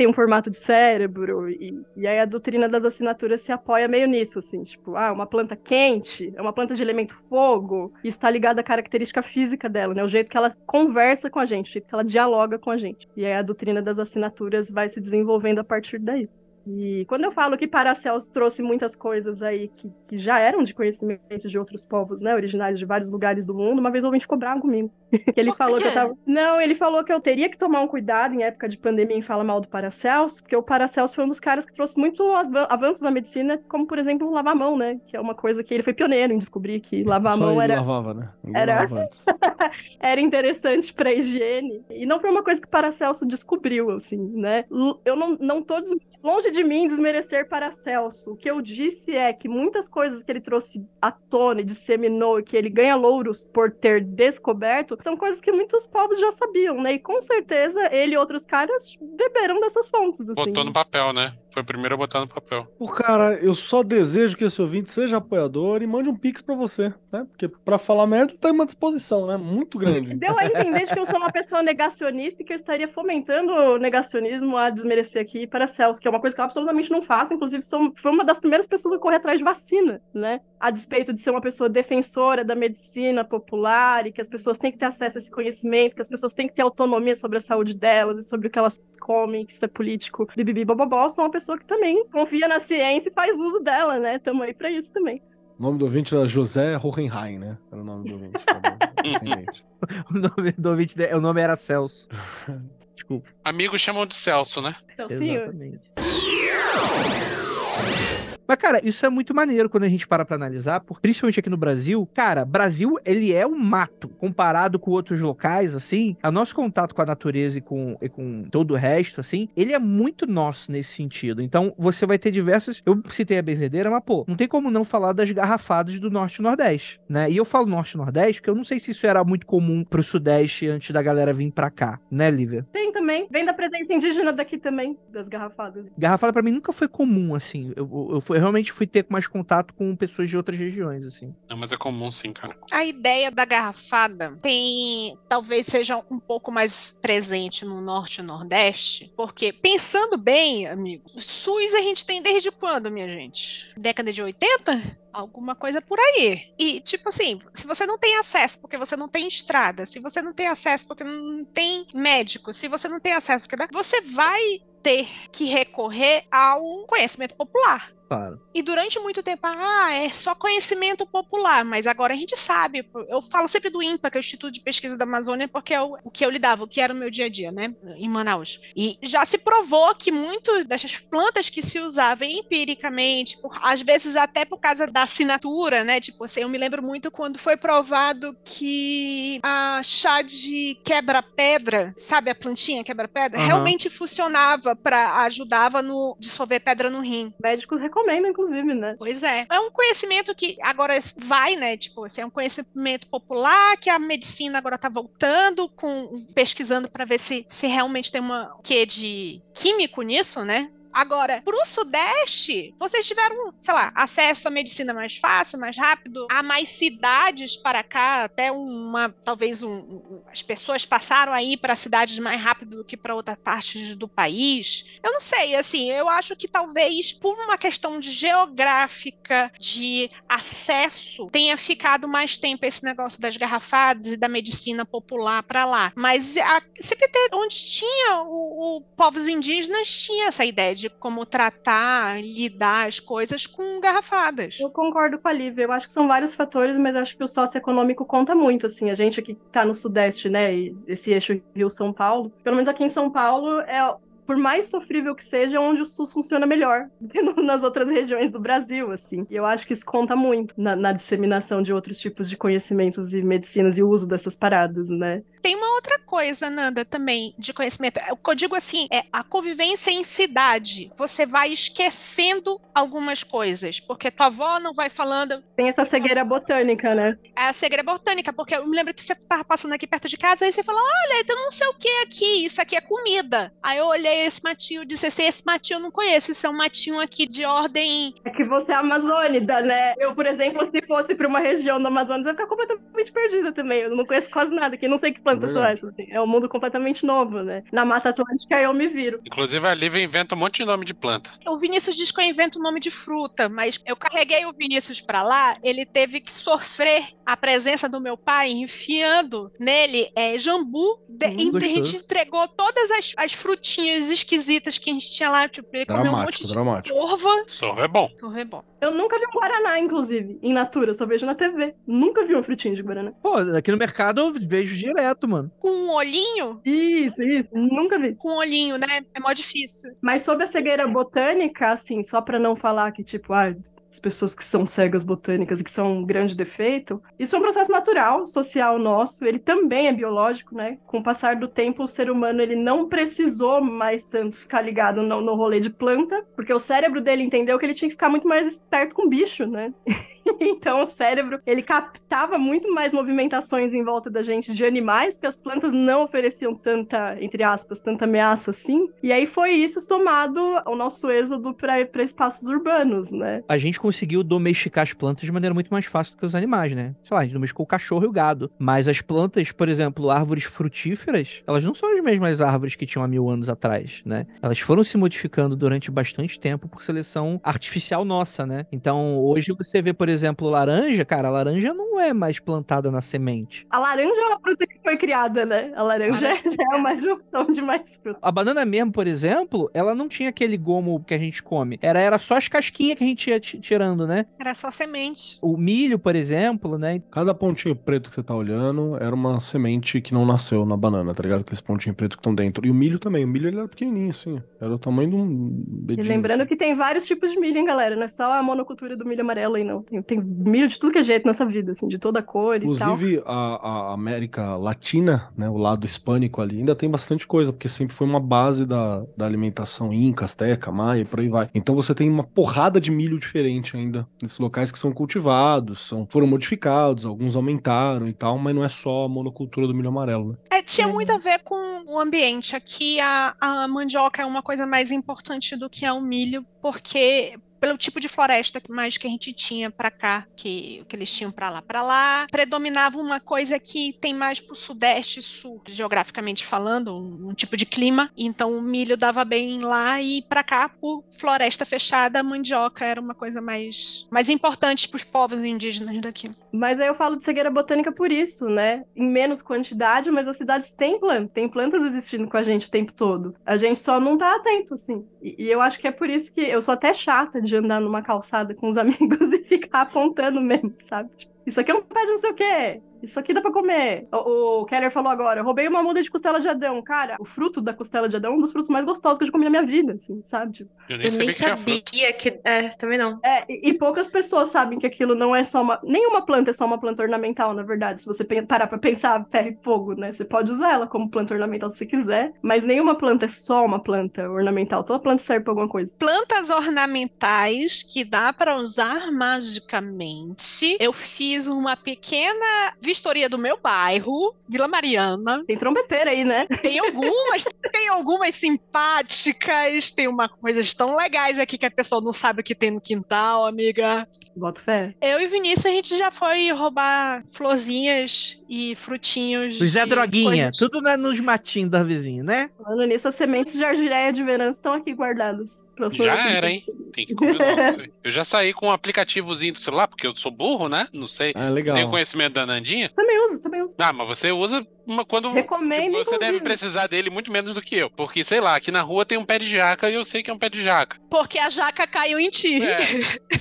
Tem um formato de cérebro, e, e aí a doutrina das assinaturas se apoia meio nisso, assim, tipo, ah, uma planta quente, é uma planta de elemento fogo, isso tá ligado à característica física dela, né? O jeito que ela conversa com a gente, o jeito que ela dialoga com a gente. E aí a doutrina das assinaturas vai se desenvolvendo a partir daí. E quando eu falo que Paracelso trouxe muitas coisas aí que, que já eram de conhecimento de outros povos, né, originários de vários lugares do mundo, uma vez o ouvinte ficou bravo comigo. que ele Por falou que eu tava. Não, ele falou que eu teria que tomar um cuidado em época de pandemia em falar mal do Paracelso, porque o Paracelso foi um dos caras que trouxe muito avan- avanços na medicina, como por exemplo lavar a mão, né? Que é uma coisa que ele foi pioneiro em descobrir que lavar a Só mão ele era, lavava, né? Ninguém era- era interessante pra higiene. E não foi uma coisa que Paracelso descobriu, assim, né? Eu não, não tô des- longe de mim desmerecer Paracelso. O que eu disse é que muitas coisas que ele trouxe à tona e disseminou e que ele ganha louros por ter descoberto são coisas que muitos povos já sabiam, né? E com certeza ele e outros caras beberam dessas fontes, assim. Botou no papel, né? Foi o primeiro a botar no papel. Pô, cara, eu só desejo que esse ouvinte seja apoiador e mande um pix pra você, né? Porque pra falar merda tá em uma disposição, né? Muito grande. Deu a entender de que eu sou uma pessoa negacionista e que eu estaria fomentando o negacionismo a desmerecer aqui Paracelso, que é uma coisa que eu absolutamente não faço. Inclusive, sou, foi uma das primeiras pessoas a correr atrás de vacina, né? A despeito de ser uma pessoa defensora da medicina popular e que as pessoas têm que ter acesso a esse conhecimento, que as pessoas têm que ter autonomia sobre a saúde delas e sobre o que elas comem, que isso é político, bibibi, bobobó. Sou uma pessoa que também confia na ciência e faz uso dela, né? Tamo aí pra isso também. O nome do ouvinte era José Hohenheim, né? Era o nome do ouvinte. tá. O nome do ouvinte, o nome era Celso. Desculpa. Amigos chamam de Celso, né? Celcinho? Exatamente. Mas, cara, isso é muito maneiro quando a gente para pra analisar, porque, principalmente aqui no Brasil. Cara, Brasil, ele é um mato. Comparado com outros locais, assim, o nosso contato com a natureza e com, e com todo o resto, assim, ele é muito nosso nesse sentido. Então, você vai ter diversas. Eu citei a benzedeira, mas, pô, não tem como não falar das garrafadas do Norte e Nordeste, né? E eu falo Norte e Nordeste porque eu não sei se isso era muito comum pro Sudeste antes da galera vir pra cá, né, Lívia? Tem também. Vem da presença indígena daqui também, das garrafadas. Garrafada pra mim nunca foi comum, assim. Eu, eu, eu fui- eu realmente fui ter mais contato com pessoas de outras regiões, assim. Não, mas é comum sim, cara. A ideia da garrafada tem talvez seja um pouco mais presente no norte e nordeste, porque pensando bem, amigo, SUS a gente tem desde quando, minha gente? Década de 80? Alguma coisa por aí. E, tipo assim, se você não tem acesso porque você não tem estrada, se você não tem acesso porque não tem médico, se você não tem acesso porque você vai ter que recorrer ao conhecimento popular. Claro. E durante muito tempo, ah, é só conhecimento popular, mas agora a gente sabe. Eu falo sempre do INPA, que é o Instituto de Pesquisa da Amazônia, porque é o, o que eu lidava, o que era o meu dia a dia, né, em Manaus. E já se provou que muitas dessas plantas que se usavam empiricamente, por- às vezes até por causa da assinatura, né, tipo assim, eu me lembro muito quando foi provado que a chá de quebra-pedra, sabe a plantinha quebra-pedra, Aham. realmente funcionava para ajudava no dissolver pedra no rim. Médicos recomendam, inclusive, né? Pois é. É um conhecimento que agora vai, né? Tipo, assim, é um conhecimento popular que a medicina agora tá voltando, com pesquisando para ver se, se realmente tem uma quê de químico nisso, né? Agora, pro Sudeste, vocês tiveram, sei lá, acesso à medicina mais fácil, mais rápido, há mais cidades para cá, até uma, talvez um, um- as pessoas passaram aí para cidades mais rápido do que para outras partes do país. Eu não sei, assim, eu acho que talvez por uma questão de geográfica, de acesso, tenha ficado mais tempo esse negócio das garrafadas e da medicina popular para lá. Mas a, sempre onde tinha o, o povos indígenas, tinha essa ideia de como tratar, lidar as coisas com garrafadas. Eu concordo com a Lívia. Eu acho que são vários fatores, mas acho que o socioeconômico conta muito, assim. A gente aqui tá no Sudeste, né, e esse eixo Rio-São Paulo, pelo menos aqui em São Paulo, é por mais sofrível que seja, é onde o SUS funciona melhor do que no- nas outras regiões do Brasil, assim. E eu acho que isso conta muito na, na disseminação de outros tipos de conhecimentos e medicinas e o uso dessas paradas, né? Tem uma outra coisa, Nanda, também de conhecimento. O que eu digo assim é a convivência em cidade. Você vai esquecendo algumas coisas, porque tua avó não vai falando Tem essa cegueira botânica, né? é a segredo botânica, porque eu me lembro que você tava passando aqui perto de casa, aí você falou: olha, tem não sei o que aqui, isso aqui é comida. Aí eu olhei esse matinho e disse assim: esse matinho eu não conheço, isso é um matinho aqui de ordem. É que você é amazônida, né? Eu, por exemplo, se fosse pra uma região do Amazonas, eu ia ficar completamente perdida também. Eu não conheço quase nada aqui, não sei que plantas são essas, assim. É um mundo completamente novo, né? Na Mata Atlântica eu me viro. Inclusive, a Lívia inventa um monte de nome de planta. O Vinícius diz que eu invento o nome de fruta, mas eu carreguei o Vinícius pra lá, ele teve que sofrer a presença do meu pai enfiando nele é, jambu. De, Hum, a gente entregou todas as, as frutinhas esquisitas que a gente tinha lá, tipo, ele comeu um monte de dramático. corva. Sorvo é bom. Sorvo é bom. Eu nunca vi um Guaraná, inclusive, em natura, só vejo na TV. Nunca vi uma frutinha de Guaraná. Pô, aqui no mercado eu vejo direto, mano. Com um olhinho, Isso, isso, nunca vi. com um olhinho, né? É mó difícil. Mas sobre a cegueira botânica, assim, só pra não falar que, tipo, ah, as pessoas que são cegas botânicas e que são um grande defeito, isso é um processo natural, social nosso, ele também é biológico, né? Com o passar do tempo, o ser humano, ele não precisou mais tanto ficar ligado no, no rolê de planta, porque o cérebro dele entendeu que ele tinha que ficar muito mais esperto com bicho, né? Então o cérebro, ele captava muito mais movimentações em volta da gente de animais, porque as plantas não ofereciam tanta, entre aspas, tanta ameaça assim. E aí foi isso somado ao nosso êxodo para espaços urbanos, né? A gente conseguiu domesticar as plantas de maneira muito mais fácil do que os animais, né? Sei lá, a gente domesticou o cachorro e o gado. Mas as plantas, por exemplo, árvores frutíferas, elas não são as mesmas árvores que tinham há mil anos atrás, né? Elas foram se modificando durante bastante tempo por seleção artificial nossa, né? Então, hoje você vê, por exemplo, laranja, cara, a laranja não é mais plantada na semente. A laranja é uma fruta que foi criada, né? A laranja já é uma junção de mais frutas. A banana mesmo, por exemplo, ela não tinha aquele gomo que a gente come. Era, era só as casquinhas que a gente ia ti- tirando, né? Era só semente. O milho, por exemplo, né? Cada pontinho preto que você tá olhando era uma semente que não nasceu na banana, tá ligado? Aqueles pontinhos pretos que estão dentro. E o milho também. O milho ele era pequenininho, assim. Era o tamanho de um E dedinho. lembrando assim. que tem vários tipos de milho, hein, galera? Não é só a monocultura do milho amarelo aí, não. Tem, tem milho de tudo que é jeito nessa vida, assim, de toda cor e tal. Inclusive, a, a América Latina, né, o lado hispânico ali, ainda tem bastante coisa, porque sempre foi uma base da, da alimentação inca, asteca, maia, e por aí vai. Então você tem uma porrada de milho diferente ainda, nesses locais que são cultivados, são, foram modificados, alguns aumentaram e tal, mas não é só a monocultura do milho amarelo, né? É, tinha muito a ver com o ambiente. Aqui a, a mandioca é uma coisa mais importante do que é o milho, porque pelo tipo de floresta mais que a gente tinha pra cá, que, que eles tinham pra lá. Pra lá predominava uma coisa que tem mais pro sudeste e sul, geograficamente falando, um, um tipo de clima. Então o milho dava bem lá e pra cá, por floresta fechada, a mandioca era uma coisa mais, mais importante pros povos indígenas daqui. Mas aí eu falo de cegueira botânica por isso, né? Em menos quantidade, mas as cidades têm plantas, tem plantas existindo com a gente o tempo todo. A gente só não tá atento, assim. E, e eu acho que é por isso que eu sou até chata de andar numa calçada com os amigos e ficar apontando mesmo, sabe? Tipo, isso aqui é um pé de não sei o quê. Isso aqui dá pra comer. O, o Keller falou agora, eu roubei uma muda de costela de Adão. Cara, o fruto da costela de Adão é um dos frutos mais gostosos que eu já comi na minha vida, assim, sabe? Tipo, Eu nem Eu sabia nem que sabia que. É, também não. É, e, e poucas pessoas sabem que aquilo não é só uma. Nenhuma planta é só uma planta ornamental, na verdade. Se você parar pra pensar ferro e fogo, né? Você pode usar ela como planta ornamental se você quiser, mas nenhuma planta é só uma planta ornamental. Toda planta serve pra alguma coisa. plantas ornamentais que dá para usar magicamente. Eu fiz uma pequena vistoria do meu bairro, Vila Mariana. Tem trombeteira aí, né? Tem algumas, tem algumas simpáticas, tem uma coisas tão legais aqui que a pessoa não sabe o que tem no quintal, amiga. Boto fé. Eu e Vinícius, a gente já foi roubar florzinhas e frutinhos. E Droguinha, coisas. tudo na- nos matinhos da vizinha, né? Falando nisso, as sementes de argireia de verão estão aqui guardadas. Já era, hein? Tem que comer logo aí. Eu já saí com um aplicativozinho do celular, porque eu sou burro, né? Não sei. Ah, legal. Tenho conhecimento da Nandinha. Também uso, também uso. Ah, mas você usa quando Recomendo, tipo, você deve precisar dele muito menos do que eu. Porque, sei lá, aqui na rua tem um pé de jaca e eu sei que é um pé de jaca. Porque a jaca caiu em ti. É.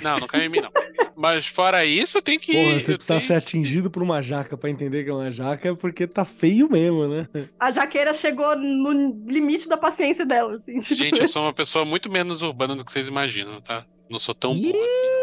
Não, não caiu em mim, não. Mas fora isso, eu tenho que. Porra, você precisa tenho- ser atingido por uma jaca pra entender que é uma jaca, é porque tá feio mesmo, né? A jaqueira chegou no limite da paciência dela, assim. tipo- Gente, eu sou uma pessoa muito menos urbana do que vocês imaginam, tá? Não sou tão burro assim.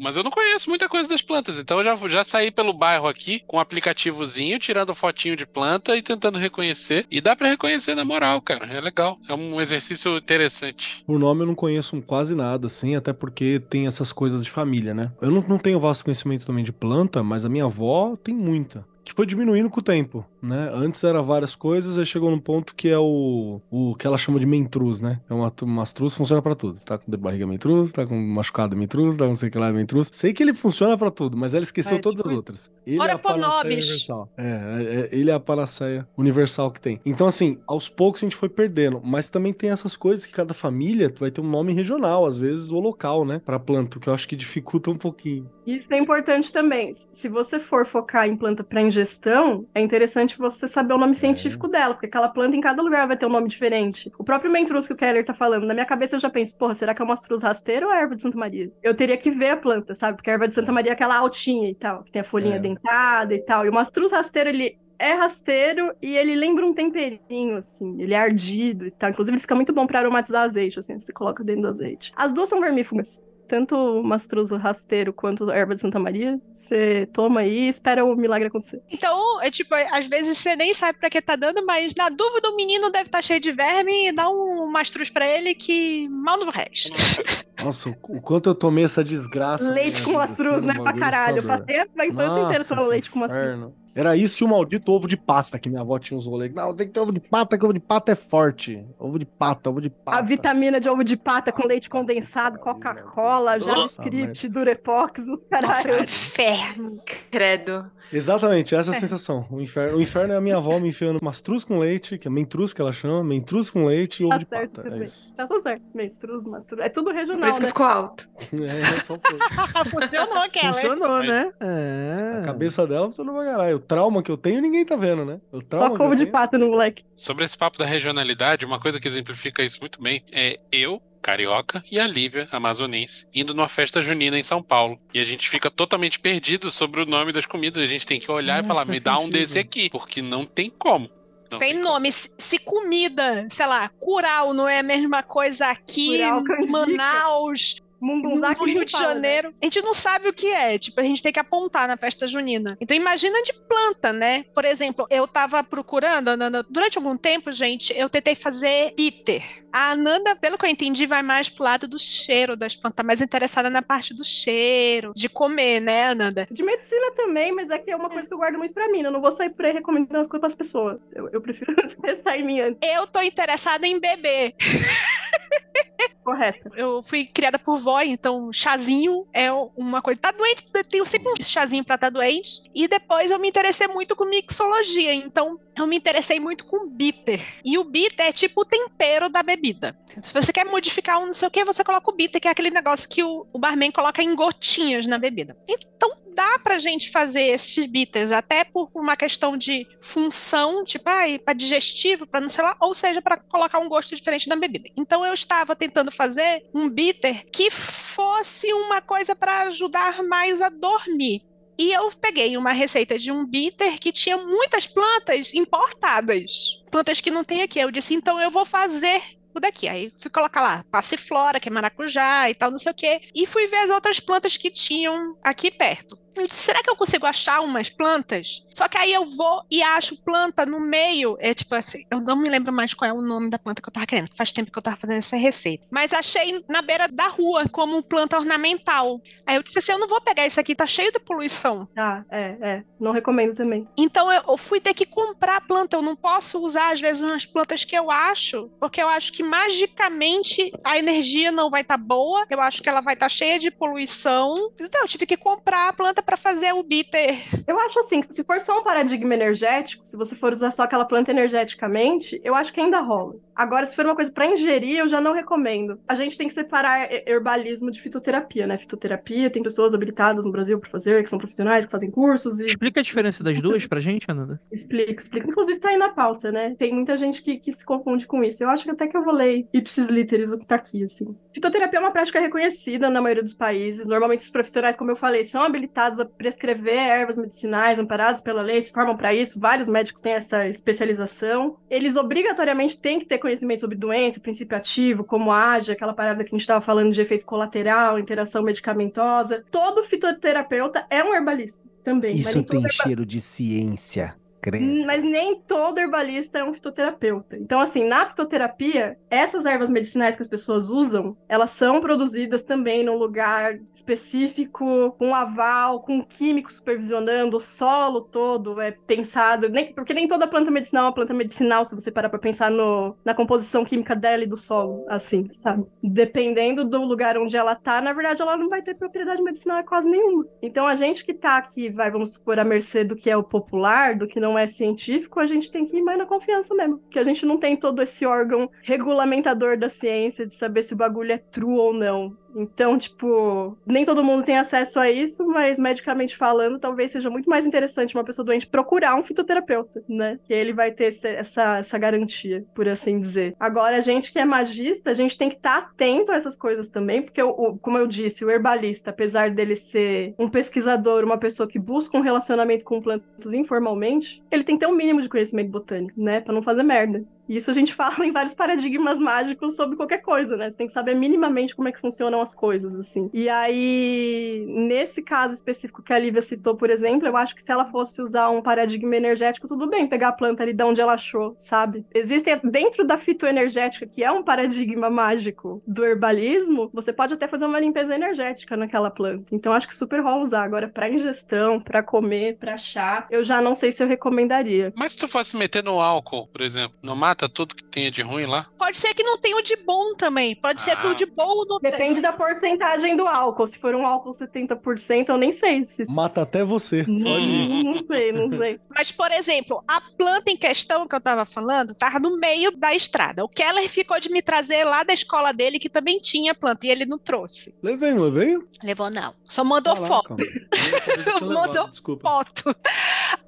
Mas eu não conheço muita coisa das plantas, então eu já, já saí pelo bairro aqui com um aplicativozinho, tirando fotinho de planta e tentando reconhecer. E dá pra reconhecer na moral, cara. É legal. É um exercício interessante. Por nome eu não conheço quase nada, assim, até porque tem essas coisas de família, né? Eu não, não tenho vasto conhecimento também de planta, mas a minha avó tem muita. Que foi diminuindo com o tempo, né? Antes era várias coisas, aí chegou num ponto que é o, o que ela chama de mentruz, né? É uma, uma astruz, funciona pra tudo. Você tá com dor de barriga mentruz, tá com machucado mentruz, tá com não sei o que lá mentruz. Sei que ele funciona pra tudo, mas ela esqueceu É, todas tipo as outras. Ele Ora é a panaceia universal. É, é, é, ele é a panaceia universal que tem. Então, assim, aos poucos a gente foi perdendo, mas também tem essas coisas que cada família vai ter um nome regional, às vezes, ou local, né? Pra planta, o que eu acho que dificulta um pouquinho. Isso é importante também. Se você for focar em planta para ingestão, é interessante você saber o nome científico dela, porque aquela planta em cada lugar vai ter um nome diferente. O próprio mentruz que o Keller tá falando, na minha cabeça eu já penso, porra, será que é uma astruz rasteira ou é erva de Santa Maria? Eu teria que ver a planta, sabe? Porque a erva de Santa Maria é aquela altinha e tal, que tem a folhinha É. dentada e tal. E o astruz rasteiro, ele é rasteiro e ele lembra um temperinho, assim. Ele é ardido e tal. Inclusive, ele fica muito bom pra aromatizar azeite, assim, você coloca dentro do azeite. As duas são vermífugas. Tanto o mastruso rasteiro quanto a erva de Santa Maria, você toma aí e espera o milagre acontecer. Então, é tipo, às vezes você nem sabe pra que tá dando, mas na dúvida o menino deve estar cheio de verme e dá um mastruz pra ele que mal no resta. Nossa, o, quanto eu tomei essa desgraça. leite minha com mastruz, né? Pra caralho. Eu passei a infância inteira tomando leite com mastruz. Era isso e o maldito ovo de pata, que minha avó tinha uns rolês. Não, tem que ter ovo de pata, que ovo de pata é forte. Ovo de pata, ovo de pata. A vitamina de ovo de pata com leite condensado, Coca-Cola, Nossa, JavaScript, Durepox, nos Nossa, que caralho. inferno. Credo. Exatamente, essa é a sensação. O inferno, o inferno é a minha avó me enfiando mastruz com leite, que é mentruz que ela chama, mentruz com leite e ovo Tá de certo pata. É também. isso. Tá tudo certo. Menstruz, mastruz. É tudo regional, Por isso que né? ficou alto. É, só um. Funcionou, Keller. Funcionou, Mas- né? É. A cabeça dela funciona pra caralho. O trauma que eu tenho, ninguém tá vendo, né? O Só trauma que com ovo eu de tenho- pata no moleque. Sobre esse papo da regionalidade, uma coisa que exemplifica isso muito bem é eu, carioca, e a Lívia, amazonense, indo numa festa junina em São Paulo. E a gente fica totalmente perdido sobre o nome das comidas. A gente tem que olhar Ah, e falar, me dá um desse aqui, porque não tem como. Não Tem como. nome. Se, se comida, sei lá, curau não é a mesma coisa aqui, Curau. Manaus, Mungunzá no Rio de Janeiro. A gente não sabe o que é. Tipo, a gente tem que apontar na festa junina. Então imagina de planta, né? Por exemplo, eu tava procurando, Ananda, durante algum tempo, gente, eu tentei fazer bitter. A Ananda, pelo que eu entendi, vai mais pro lado do cheiro das plantas, tá mais interessada na parte do cheiro, de comer, né, Ananda? De medicina também, mas aqui é uma coisa que eu guardo muito pra mim. né? Eu não vou sair por aí recomendando as coisas pras pessoas. Eu, eu prefiro testar em mim antes. Eu tô interessada em beber. Correto. Eu fui criada por vó, então chazinho é uma coisa. Tá doente, tenho sempre um chazinho pra estar doente. E depois eu me interessei muito com mixologia, então eu me interessei muito com bitter. E o bitter é tipo o tempero da bebida. Se você quer modificar um não sei o que, você coloca o bitter, que é aquele negócio que o, o barman coloca em gotinhas na bebida. Então dá pra gente fazer esses bitters, até por uma questão de função, tipo, ah, para digestivo, para não sei lá, ou seja, para colocar um gosto diferente na bebida. Então eu estava tentando fazer um bitter que fosse uma coisa para ajudar mais a dormir. E eu peguei uma receita de um bitter que tinha muitas plantas importadas. Plantas que não tem aqui. Eu disse, então eu vou fazer o daqui. Aí fui colocar lá passiflora, que é maracujá e tal, não sei o quê. E fui ver as outras plantas que tinham aqui perto. Eu disse, será que eu consigo achar umas plantas? Só que aí eu vou e acho planta no meio. É tipo assim, eu não me lembro mais qual é o nome da planta que eu tava querendo. Faz tempo que eu tava fazendo essa receita. Mas achei na beira da rua, como planta ornamental. Aí eu disse assim: eu não vou pegar isso aqui, tá cheio de poluição. Ah, é, é. Não recomendo também. Então eu, fui ter que comprar a planta. Eu não posso usar, às vezes, umas plantas que eu acho, porque eu acho que magicamente a energia não vai estar tá boa. Eu acho que ela vai estar tá cheia de poluição. Então eu tive que comprar a planta para fazer o bitter. Eu acho assim, se for só um paradigma energético, se você for usar só aquela planta energeticamente, eu acho que ainda rola. Agora, se for uma coisa para ingerir, eu já não recomendo. A gente tem que separar herbalismo de fitoterapia, né? Fitoterapia, tem pessoas habilitadas no Brasil para fazer, que são profissionais, que fazem cursos e... Explica a diferença das duas pra gente, Ananda. Explico, explico. Inclusive tá aí na pauta, né? Tem muita gente que, que se confunde com isso. Eu acho que até que eu vou ler ipsis literis o que tá aqui, assim. Fitoterapia é uma prática reconhecida na maioria dos países. Normalmente os profissionais, como eu falei, são habilitados a prescrever ervas medicinais amparadas pela lei, se formam para isso. Vários médicos têm essa especialização. Eles obrigatoriamente têm que ter conhecimento sobre doença, princípio ativo, como age, aquela parada que a gente estava falando de efeito colateral, interação medicamentosa. Todo fitoterapeuta é um herbalista também. Isso tem herba... cheiro de ciência. Credo. Mas nem todo herbalista é um fitoterapeuta. Então, assim, na fitoterapia, essas ervas medicinais que as pessoas usam, elas são produzidas também num lugar específico, com aval, com químico supervisionando, o solo todo é pensado, nem, porque nem toda planta medicinal é uma planta medicinal, se você parar pra pensar no, na composição química dela e do solo, assim, sabe? Dependendo do lugar onde ela tá, na verdade, ela não vai ter propriedade medicinal quase nenhuma. Então, a gente que tá aqui, vai, vamos supor, à mercê do que é o popular, do que não não é científico, a gente tem que ir mais na confiança mesmo. Porque a gente não tem todo esse órgão regulamentador da ciência de saber se o bagulho é true ou não. Então, tipo, nem todo mundo tem acesso a isso, mas medicamente falando, talvez seja muito mais interessante uma pessoa doente procurar um fitoterapeuta, né? Que ele vai ter essa, essa garantia, por assim dizer. Agora, a gente que é magista, a gente tem que estar tá atento a essas coisas também, porque, o, como eu disse, o herbalista, apesar dele ser um pesquisador, uma pessoa que busca um relacionamento com plantas informalmente, ele tem que ter um mínimo de conhecimento botânico, né? Pra não fazer merda. Isso a gente fala em vários paradigmas mágicos sobre qualquer coisa, né? Você tem que saber minimamente como é que funcionam as coisas, assim. E aí, nesse caso específico que a Lívia citou, por exemplo, eu acho que se ela fosse usar um paradigma energético, tudo bem pegar a planta ali de onde ela achou, sabe? Existem, dentro da fitoenergética, que é um paradigma mágico do herbalismo, você pode até fazer uma limpeza energética naquela planta. Então, acho que super rola usar. Agora, para ingestão, para comer, para chá, eu já não sei se eu recomendaria. Mas se tu fosse meter no álcool, por exemplo, no mata tudo que tenha de ruim lá? Pode ser que não tenha o de bom também. Pode ah. ser que o de bom não Depende da porcentagem do álcool. Se for um álcool 70%, eu nem sei se. Mata até você. Hum, Pode ir. Não sei, não sei. Mas, por exemplo, a planta em questão que eu tava falando tava no meio da estrada. O Keller ficou de me trazer lá da escola dele, que também tinha planta, e ele não trouxe. Levei, não levei? Levou, não. Só mandou Caraca. foto. mandou foto.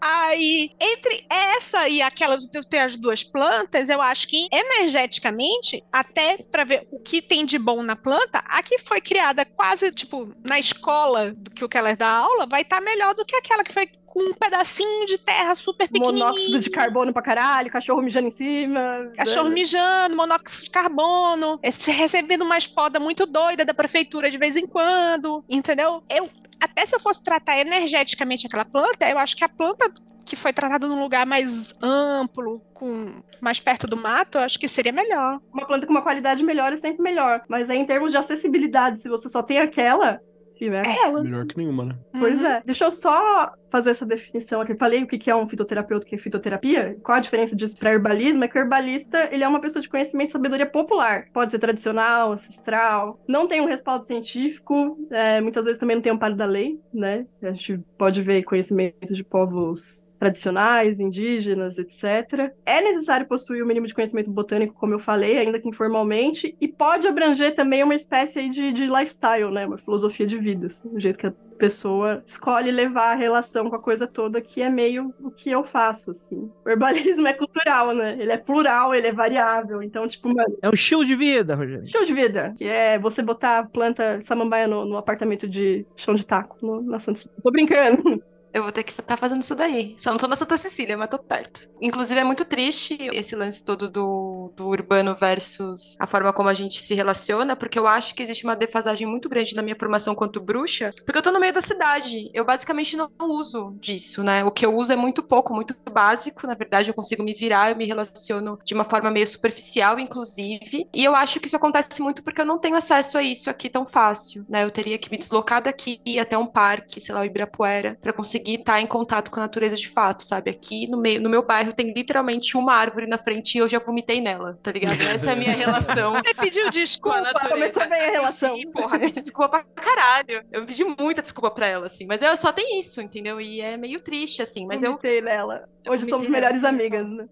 Aí, entre essa e aquela de ter as duas plantas, eu acho que energeticamente, até para ver o que tem de bom na planta, a que foi criada quase tipo na escola do que o Keller dá aula, vai estar tá melhor do que aquela que foi com um pedacinho de terra super pequenininho. Monóxido de carbono pra caralho, cachorro mijando em cima. Cachorro né? mijando, monóxido de carbono. Recebendo uma espoda muito doida da prefeitura de vez em quando, entendeu? Eu até se eu fosse tratar energeticamente aquela planta, eu acho que a planta que foi tratada num lugar mais amplo, com mais perto do mato, eu acho que seria melhor. Uma planta com uma qualidade melhor é sempre melhor. Mas aí, em termos de acessibilidade, se você só tem aquela, é ela. Melhor que nenhuma, né? Pois uhum. é. Deixa eu só fazer essa definição aqui. Eu falei o que é um fitoterapeuta, o que é fitoterapia. Qual a diferença disso para herbalismo? É que o herbalista, ele é uma pessoa de conhecimento e sabedoria popular. Pode ser tradicional, ancestral. Não tem um respaldo científico. É, muitas vezes também não tem amparo da lei, né? A gente pode ver conhecimento de povos tradicionais, indígenas, etc. É necessário possuir o um mínimo de conhecimento botânico, como eu falei, ainda que informalmente, e pode abranger também uma espécie de, de lifestyle, né? Uma filosofia de vida, assim, o jeito que a pessoa escolhe levar a relação com a coisa toda, que é meio o que eu faço, assim. O herbalismo é cultural, né? Ele é plural, ele é variável, então, tipo, mano... É um estilo de vida, Rogério. Estilo de vida, que é você botar planta samambaia no, no apartamento de chão de taco, no, na Santa... Tô brincando. Eu vou ter que estar fazendo isso daí. Só não tô na Santa Cecília, mas tô perto. Inclusive, é muito triste esse lance todo do, do urbano versus a forma como a gente se relaciona, porque eu acho que existe uma defasagem muito grande na minha formação quanto bruxa, porque eu tô no meio da cidade. Eu basicamente não uso disso, né? O que eu uso é muito pouco, muito básico. Na verdade, eu consigo me virar, eu me relaciono de uma forma meio superficial, inclusive. E eu acho que isso acontece muito porque eu não tenho acesso a isso aqui tão fácil, né? Eu teria que me deslocar daqui até um parque, sei lá, o Ibirapuera, para conseguir estar em contato com a natureza de fato, sabe? Aqui no meio, no meu bairro tem literalmente uma árvore na frente e eu já vomitei nela, tá ligado? Essa é a minha relação. Você pediu com a desculpa. natureza. Começou bem a relação. Sim, porra, pedi desculpa pra caralho. Eu pedi muita desculpa pra ela, assim. Mas eu só tenho isso, entendeu? E é meio triste, assim. Mas eu. Vomitei nela. Hoje somos vomitei melhores nela. amigas, né?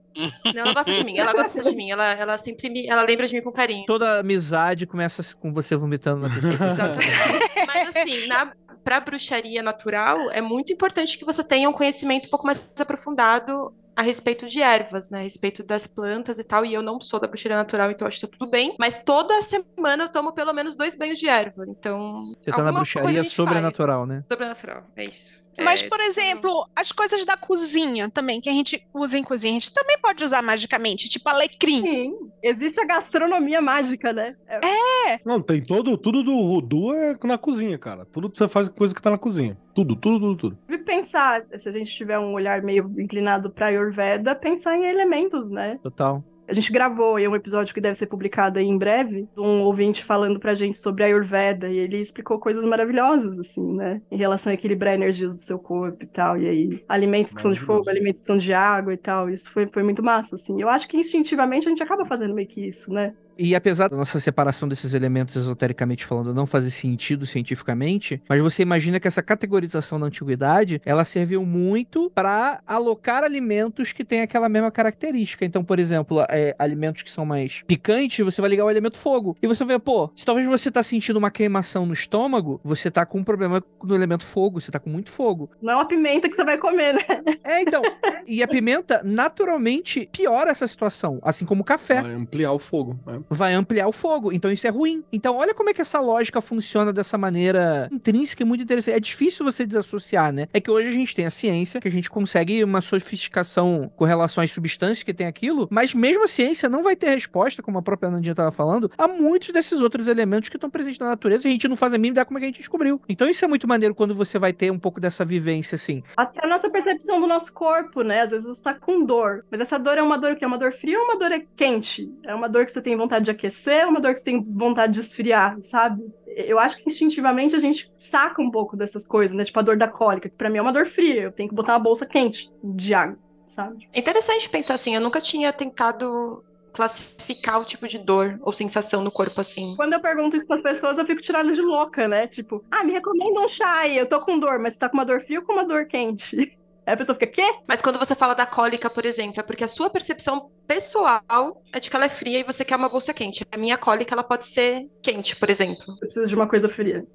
Não, ela gosta de mim, ela gosta de mim. Ela, ela sempre me. Ela lembra de mim com carinho. Toda amizade começa com você vomitando na pessoa. Exatamente. Mas assim, na, pra bruxaria natural, é muito importante que você tenha um conhecimento um pouco mais aprofundado a respeito de ervas, né? A respeito das plantas e tal. E eu não sou da bruxaria natural, então acho que tá tudo bem. Mas toda semana eu tomo pelo menos dois banhos de erva. Então. Você tá na bruxaria sobrenatural, né? faz. Sobrenatural, é isso. Mas, É, por exemplo, as coisas da cozinha também, que a gente usa em cozinha, a gente também pode usar magicamente, tipo alecrim. Sim. Existe a gastronomia mágica, né? É- Não, tem todo, tudo do voodoo é na cozinha, cara. Tudo que você faz é coisa que tá na cozinha. Tudo, tudo, tudo, tudo. E pensar, se a gente tiver um olhar meio inclinado pra Ayurveda, pensar em elementos, né? Total. A gente gravou aí um episódio que deve ser publicado aí em breve, de um ouvinte falando pra gente sobre a Ayurveda, e ele explicou coisas maravilhosas, assim, né? Em relação a equilibrar energias do seu corpo e tal, e aí alimentos que são de fogo, alimentos que são de água e tal, isso foi, foi muito massa, assim. Eu acho que instintivamente a gente acaba fazendo meio que isso, né? E apesar da nossa separação desses elementos esotericamente falando não fazer sentido cientificamente, mas você imagina que essa categorização da antiguidade, ela serviu muito para alocar alimentos que têm aquela mesma característica. Então, por exemplo, é, alimentos que são mais picantes, você vai ligar o elemento fogo. E você vê, pô, se talvez você tá sentindo uma queimação no estômago, você tá com um problema no elemento fogo, você tá com muito fogo. Não é uma pimenta que você vai comer, né? É, então. e a pimenta naturalmente piora essa situação, assim como o café Vai ampliar o fogo. né? Vai ampliar o fogo. Então isso é ruim. Então olha como é que essa lógica funciona dessa maneira intrínseca e muito interessante. É difícil você desassociar, né? É que hoje a gente tem a ciência, que a gente consegue uma sofisticação com relação às substâncias que tem aquilo, mas mesmo a ciência não vai ter resposta, como a própria Nandinha estava falando, a muitos desses outros elementos que estão presentes na natureza e a gente não faz a mínima ideia como é que a gente descobriu. Então isso é muito maneiro quando você vai ter um pouco dessa vivência, assim. Até a nossa percepção do nosso corpo, né? Às vezes você tá com dor. Mas essa dor é uma dor que é uma dor fria ou uma dor é quente? É uma dor que você tem vontade de aquecer ou uma dor que você tem vontade de esfriar, sabe? Eu acho que instintivamente a gente saca um pouco dessas coisas, né? Tipo a dor da cólica, que pra mim é uma dor fria. Eu tenho que botar uma bolsa quente de água, sabe? É interessante pensar assim, eu nunca tinha tentado classificar o tipo de dor ou sensação no corpo assim. Quando eu pergunto isso pras pessoas, eu fico tirando de louca, né? Tipo, ah, me recomenda um chá aí, eu tô com dor, mas você tá com uma dor fria ou com uma dor quente? Aí a pessoa fica, quê? Mas quando você fala da cólica, por exemplo, é porque a sua percepção pessoal é de que ela é fria e você quer uma bolsa quente. A minha cólica, ela pode ser quente, por exemplo. Eu preciso de uma coisa fria.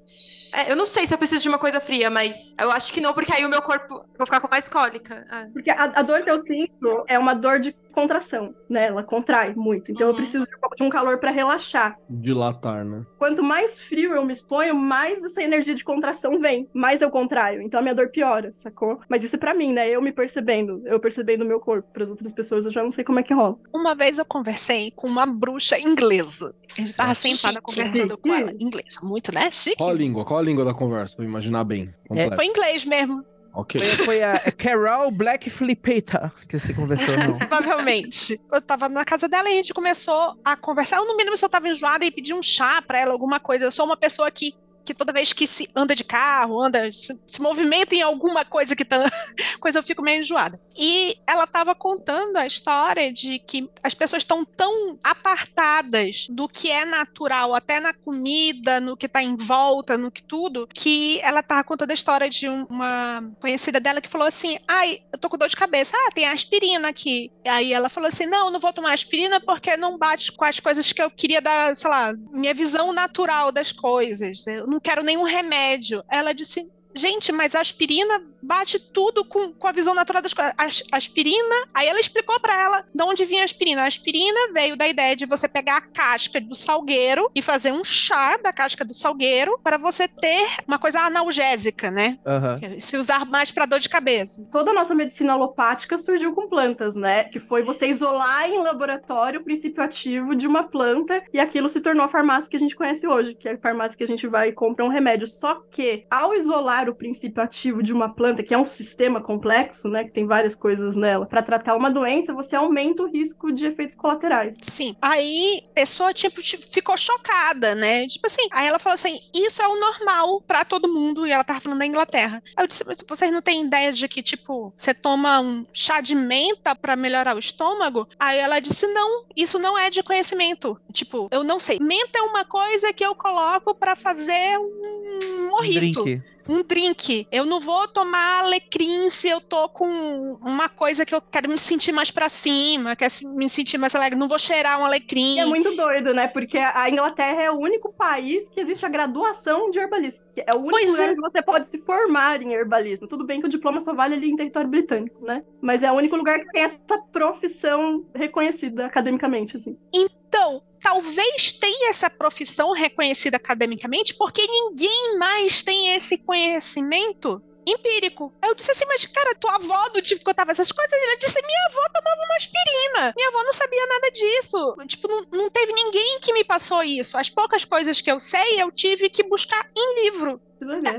É, eu não sei se eu preciso de uma coisa fria, mas eu acho que não, porque aí o meu corpo vou ficar com mais cólica. Ah. Porque a, a dor que eu sinto é uma dor de contração, né? Ela contrai muito. Então eu Uhum. preciso de um um calor pra relaxar. Dilatar, né? Quanto mais frio eu me exponho, mais essa energia de contração vem, mais eu contraio. Então a minha dor piora, sacou? Mas isso é pra mim, né? Eu me percebendo, eu percebendo o meu corpo. Para as outras pessoas eu já não sei como é que rola. Uma vez eu conversei com uma bruxa inglesa. A gente tava Chique. sentada conversando Chique. com ela. Inglesa, muito, né? Chique. Qual a língua? Qual a língua da conversa? Pra eu imaginar bem. Completo. Foi inglês mesmo, Ok. Foi, foi a Carol Black Flipeta que você conversou, não. provavelmente. Eu tava na casa dela e a gente começou a conversar. Eu não me lembro se eu tava enjoada e pedi um chá pra ela, alguma coisa. Eu sou uma pessoa que, que toda vez que se anda de carro, anda, se, se movimenta em alguma coisa que tá. coisa eu fico meio enjoada. E ela tava contando a história de que as pessoas estão tão apartadas do que é natural, até na comida, no que tá em volta, no que tudo, que ela tava contando a história de um- uma conhecida dela que falou assim: ai, eu tô com dor de cabeça, ah, tem aspirina aqui. E aí ela falou assim: não, não vou tomar aspirina porque não bate com as coisas que eu queria dar, sei lá, minha visão natural das coisas. Eu não quero nenhum remédio. Ela disse: gente, mas a aspirina bate tudo com, com a visão natural das coisas. As- aspirina, aí ela explicou pra ela de onde vinha a aspirina. A aspirina veio da ideia de você pegar a casca do salgueiro e fazer um chá da casca do salgueiro para você ter uma coisa analgésica, né? Aham. Se usar mais pra dor de cabeça. Toda a nossa medicina alopática surgiu com plantas, né? Que foi você isolar em laboratório o princípio ativo de uma planta e aquilo se tornou a farmácia que a gente conhece hoje, que é a farmácia que a gente vai e compra um remédio. Só que, ao isolar o princípio ativo de uma planta, que é um sistema complexo, né? Que tem várias coisas nela, para tratar uma doença, você aumenta o risco de efeitos colaterais. Sim. Aí a pessoa, tipo, ti- ficou chocada, né? Tipo assim, aí ela falou assim: isso é o normal pra todo mundo. E ela tava falando da Inglaterra. Aí eu disse, mas vocês não têm ideia de que, tipo, você toma um chá de menta pra melhorar o estômago? Aí ela disse: não, isso não é de conhecimento. Tipo, eu não sei. Menta é uma coisa que eu coloco pra fazer um Um morrito drink. Um drink. Eu não vou tomar alecrim se eu tô com uma coisa que eu quero me sentir mais pra cima, quero me sentir mais alegre. Não vou cheirar um alecrim. É muito doido, né? Porque a Inglaterra é o único país que existe a graduação de herbalista. Que é o único Pois lugar é. que você pode se formar em herbalismo. Tudo bem que o diploma só vale ali em território britânico, né? Mas é o único lugar que tem essa profissão reconhecida academicamente, assim. Então, talvez tenha essa profissão reconhecida academicamente porque ninguém mais tem esse conhecimento empírico. Eu disse assim, mas cara, tua avó do tipo que eu tava essas coisas, ela disse, minha avó tomava uma aspirina. Minha avó não sabia nada disso. Tipo, não, não teve ninguém que me passou isso. As poucas coisas que eu sei, eu tive que buscar em livro.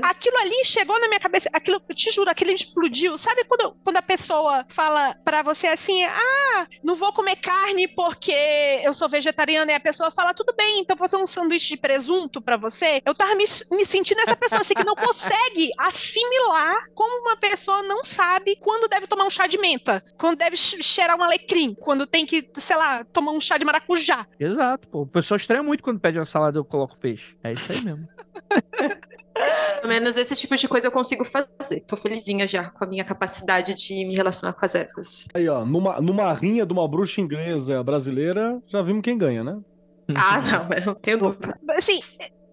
Aquilo ali chegou na minha cabeça, aquilo, eu te juro, aquilo explodiu. Sabe quando, quando a pessoa fala pra você assim, ah, não vou comer carne porque eu sou vegetariana, e a pessoa fala, tudo bem, então vou fazer um sanduíche de presunto pra você. Eu tava me, me sentindo essa pessoa assim que não consegue assimilar como uma pessoa não sabe quando deve tomar um chá de menta, quando deve che- cheirar um alecrim, quando tem que, sei lá, tomar um chá de maracujá. Exato, pô. O pessoal estranha muito quando pede uma salada e eu coloco peixe. É isso aí mesmo. Pelo menos esse tipo de coisa eu consigo fazer. Tô felizinha já com a minha capacidade de me relacionar com as ervas. Aí, ó, numa, numa rinha de uma bruxa inglesa brasileira, já vimos quem ganha, né? Ah, não, eu tenho dúvida. assim,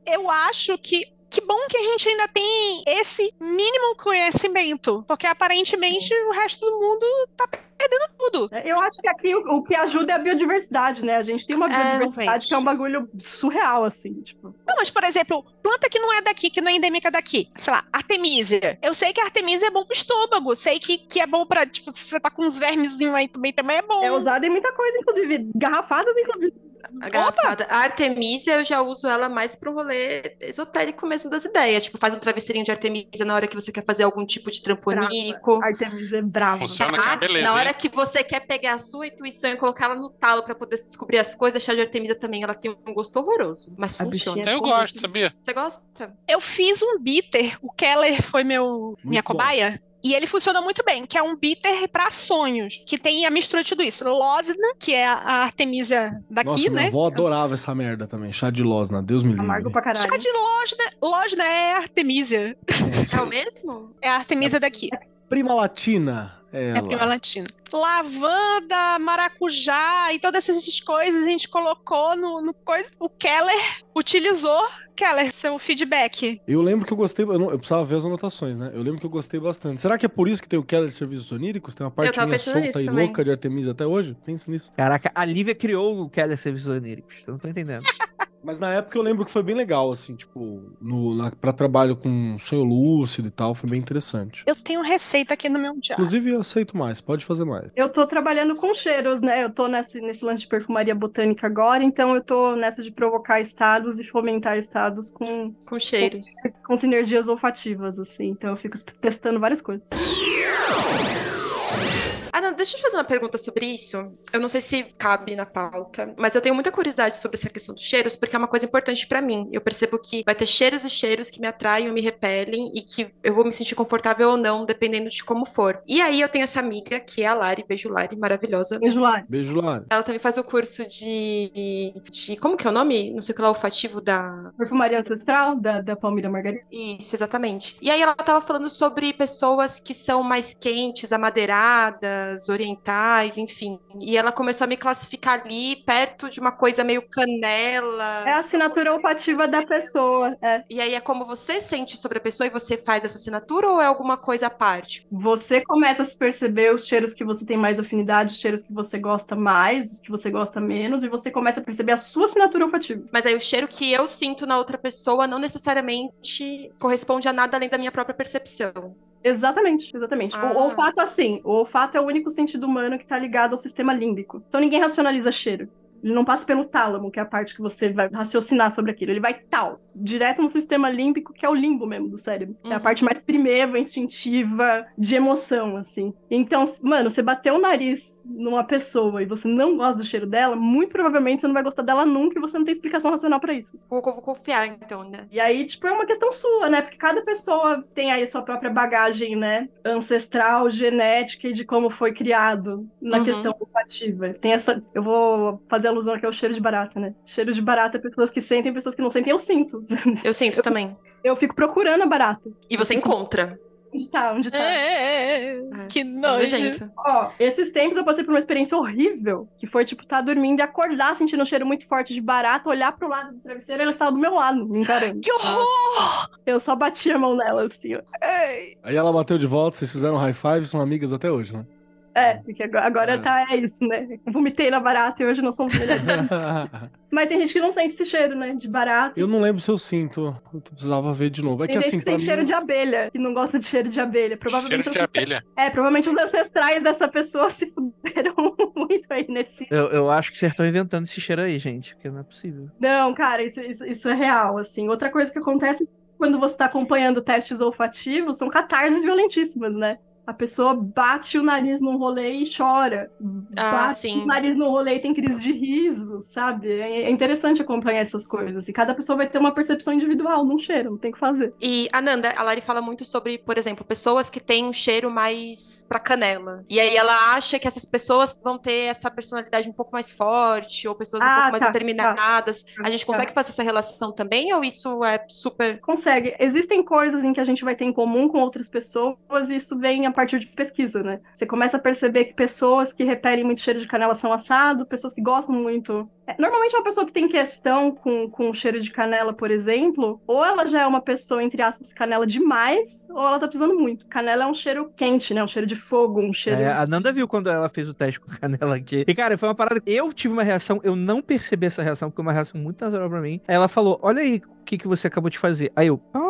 eu acho que que bom que a gente ainda tem esse mínimo conhecimento, porque aparentemente o resto do mundo tá perdendo tudo. É, Eu acho que aqui o, o que ajuda é a biodiversidade, né? A gente tem uma É, biodiversidade realmente. que é um bagulho surreal, assim, tipo. Não, mas por exemplo, planta que não é daqui, que não é endêmica daqui, sei lá, artemisia. Eu sei que a artemisia é bom pro estômago, sei que, que é bom pra, tipo, se você tá com uns vermezinhos aí também, também é bom. É usada em muita coisa, inclusive. Garrafadas, inclusive. A garrafada. A Artemisia, eu já uso ela mais pro rolê esotérico mesmo das ideias. Tipo, faz um travesseirinho de Artemisia na hora que você quer fazer algum tipo de trampo Brava. onírico. Artemisia é brava. Funciona é Ah, beleza. na hein? hora que você quer pegar a sua intuição e colocar ela no talo pra poder descobrir as coisas, chá de Artemisia também, ela tem um gosto horroroso, mas A funciona. bichinha- Eu gosto, sabia? Você gosta? Eu fiz um bitter, o Keller foi meu minha bom. cobaia. E ele funcionou muito bem, que é um bitter pra sonhos, que tem a mistura de tudo isso. Losna, que é a Artemisia daqui, Nossa, minha né? avó adorava essa merda também. Chá de losna, Deus me livre. Amargo pra caralho. Chá de Losna, Losna é Artemisia. É o mesmo? É a Artemisia daqui. Prima latina. É prima latina. Lavanda, maracujá e todas essas coisas a gente colocou no, no coisa. O Keller utilizou. Keller, seu feedback. Eu lembro que eu gostei. Eu, não- eu precisava ver as anotações, né? Eu lembro que eu gostei bastante. Será que é por isso que tem o Keller de Serviços Oníricos? Tem uma parte minha solta e também. louca de Artemisia até hoje? Pensa nisso. Caraca, a Lívia criou o Keller Serviços Oníricos. Eu não tô entendendo. Mas na época eu lembro que foi bem legal, assim, tipo, no, na, pra trabalho com sonho lúcido e tal, foi bem interessante. Eu tenho receita aqui no meu diário. Inclusive, eu aceito mais, pode fazer mais. Eu tô trabalhando com cheiros, né? Eu tô nesse, nesse lance de perfumaria botânica agora, então eu tô nessa de provocar estados e fomentar estados com, Com cheiros. com sinergias olfativas, assim. Então eu fico testando várias coisas. Ah, não, deixa eu te fazer uma pergunta sobre isso. Eu não sei se cabe na pauta, mas eu tenho muita curiosidade sobre essa questão dos cheiros, porque é uma coisa importante pra mim. Eu percebo que vai ter cheiros e cheiros que me atraem ou me repelem e que eu vou me sentir confortável ou não, dependendo de como for. E aí eu tenho essa amiga, que é a Lari, beijo Lari, maravilhosa. Enjoar. Beijo, Lara. Ela também faz o curso de, de. Como que é o nome? Não sei o que lá, olfativo da. Perfumaria ancestral da, da Palmira Margarida. Isso, exatamente. E aí ela tava falando sobre pessoas que são mais quentes, amadeiradas, orientais, enfim. E ela começou a me classificar ali perto de uma coisa meio canela. É a assinatura olfativa da pessoa. É. E aí é como você sente sobre a pessoa e você faz essa assinatura ou é alguma coisa à parte? Você começa a se perceber os cheiros que você tem mais afinidade, os cheiros que você gosta mais, os que você gosta menos, e você começa a perceber a sua assinatura olfativa. Mas aí o cheiro que eu sinto na outra pessoa não necessariamente corresponde a nada além da minha própria percepção. Exatamente, exatamente. Ah. O olfato, assim, o olfato é o único sentido humano que tá ligado ao sistema límbico. Então ninguém racionaliza cheiro. Ele não passa pelo tálamo, que é a parte que você vai raciocinar sobre aquilo. Ele vai tal, direto no sistema límbico, que é o limbo mesmo do cérebro. É a Uhum. parte mais primeva, instintiva, de emoção, assim. Então, mano, você bateu o nariz numa pessoa e você não gosta do cheiro dela, muito provavelmente você não vai gostar dela nunca e você não tem explicação racional pra isso. Vou, vou confiar, então, né? E aí, tipo, é uma questão sua, né? Porque cada pessoa tem aí a sua própria bagagem, né? Ancestral, genética e de como foi criado na Uhum. questão olfativa. Tem essa. Eu vou fazer alusão aqui ao cheiro de barata, né? Cheiro de barata, pessoas que sentem, pessoas que não sentem, eu sinto. Eu sinto também. Eu fico procurando a barata. E você encontra. Onde tá? Onde tá? É, que É nojo. Ó, esses tempos eu passei por uma experiência horrível, que foi, tipo, estar dormindo e acordar sentindo um cheiro muito forte de barata, olhar pro lado do travesseiro e ela estava do meu lado, me encarando. Que horror! Eu só bati a mão nela, assim, ó. Aí ela bateu de volta, vocês fizeram high five, são amigas até hoje, né? É, porque agora, agora É. tá, é isso, né? Vomitei na barata e hoje nós somos melhores. Mas tem gente que não sente esse cheiro, né? De barata. eu não lembro se eu sinto. Eu precisava ver de novo. É Tem que gente assim, que sente mim. cheiro de abelha, que não gosta de cheiro de abelha. Provavelmente Cheiro de os- abelha. É, provavelmente os ancestrais dessa pessoa se fuderam muito aí nesse. Eu, eu acho que vocês estão inventando esse cheiro aí, gente, porque não é possível. Não, cara, isso, isso, isso é real, assim. Outra coisa que acontece quando você tá acompanhando testes olfativos são catarses violentíssimas, né? A pessoa bate o nariz num rolê e chora. Ah, bate sim. o nariz no rolê e tem crise de riso, sabe? É é interessante acompanhar essas coisas. E cada pessoa vai ter uma percepção individual, não cheiro, não tem o que fazer. E, Ananda, a Lari fala muito sobre, por exemplo, pessoas que têm um cheiro mais pra canela. E aí ela acha que essas pessoas vão ter essa personalidade um pouco mais forte, ou pessoas um Ah, pouco mais tá, determinadas. A gente Tá. consegue fazer essa relação também, ou isso é super. Consegue. Existem coisas em que a gente vai ter em comum com outras pessoas e isso vem a partir de pesquisa, né? Você começa a perceber que pessoas que repelem muito cheiro de canela são assado, pessoas que gostam muito. É, Normalmente uma pessoa que tem questão com, com cheiro de canela, por exemplo, ou ela já é uma pessoa, entre aspas, canela demais, ou ela tá precisando muito. Canela é um cheiro quente, né? Um cheiro de fogo, um cheiro. É, a Nanda viu quando ela fez o teste com canela aqui. E, cara, foi uma parada. Eu tive uma reação, eu não percebi essa reação, porque é uma reação muito natural pra mim. Ela falou: Olha aí o que, que você acabou de fazer. Aí eu. Ah!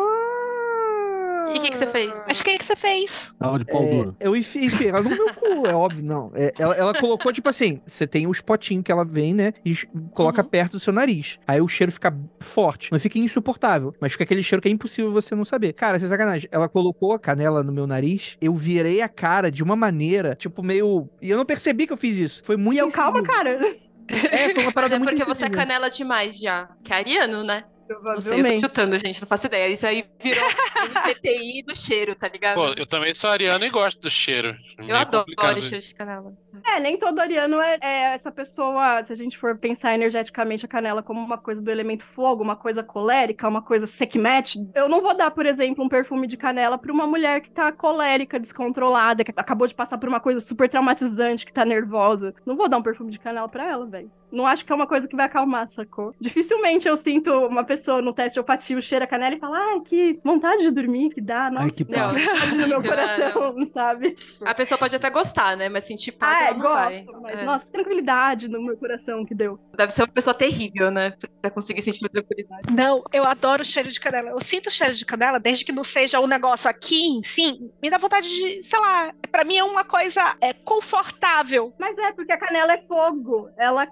E o que, que você fez? Mas o que, que você fez? Tava de pau É, duro. eu enfiei, enfiei ela no meu cu, é óbvio, não. É, ela, ela colocou, tipo assim, você tem os potinhos que ela vem, né? E coloca Uhum. perto do seu nariz. Aí o cheiro fica forte. Não fica insuportável, mas fica aquele cheiro que é impossível você não saber. Cara, sem sacanagem. Ela colocou a canela no meu nariz, eu virei a cara de uma maneira, tipo, meio. E eu não percebi que eu fiz isso. Foi muito E eu, calma, cara. É, foi uma Mas parada é muito porque você é canela demais já. Que é ariano, né? Não sei, eu tô Provavelmente. chutando, gente, não faço ideia. Isso aí virou PTI do cheiro, tá ligado? Pô, eu também sou ariano e gosto do cheiro. eu Meio adoro cheiro de canela. É, nem todo ariano é, é essa pessoa, se a gente for pensar energeticamente a canela como uma coisa do elemento fogo, uma coisa colérica, uma coisa sekhmet, eu não vou dar, por exemplo, um perfume de canela pra uma mulher que tá colérica, descontrolada, que acabou de passar por uma coisa super traumatizante, que tá nervosa. Não vou dar um perfume de canela pra ela, velho. Não acho que é uma coisa que vai acalmar, sacou? Dificilmente eu sinto uma pessoa no teste olfativo cheira a canela e fala, ai, que vontade de dormir que dá, nossa, Ai, que Não, paz. vontade no meu Não, coração, sabe? A pessoa pode até gostar, né? Mas sentir paz Ah, é, não vai. gosto, mas É. nossa, que tranquilidade no meu coração que deu. Deve ser uma pessoa terrível, né? Pra conseguir sentir uma tranquilidade. Não, eu adoro o cheiro de canela. Eu sinto o cheiro de canela, desde que não seja um negócio aqui em si, me dá vontade de, sei lá, pra mim é uma coisa é, confortável. Mas é, porque a canela é fogo, ela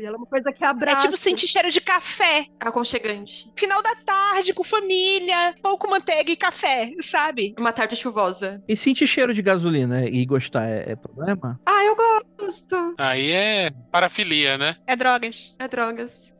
ela é uma coisa que É abraça. tipo sentir cheiro de café. Aconchegante. Final da tarde, com família, pão com manteiga e café, sabe? Uma tarde chuvosa. E sentir cheiro de gasolina e gostar é, é problema? Ah, eu gosto. Aí é parafilia, né? É drogas. É drogas.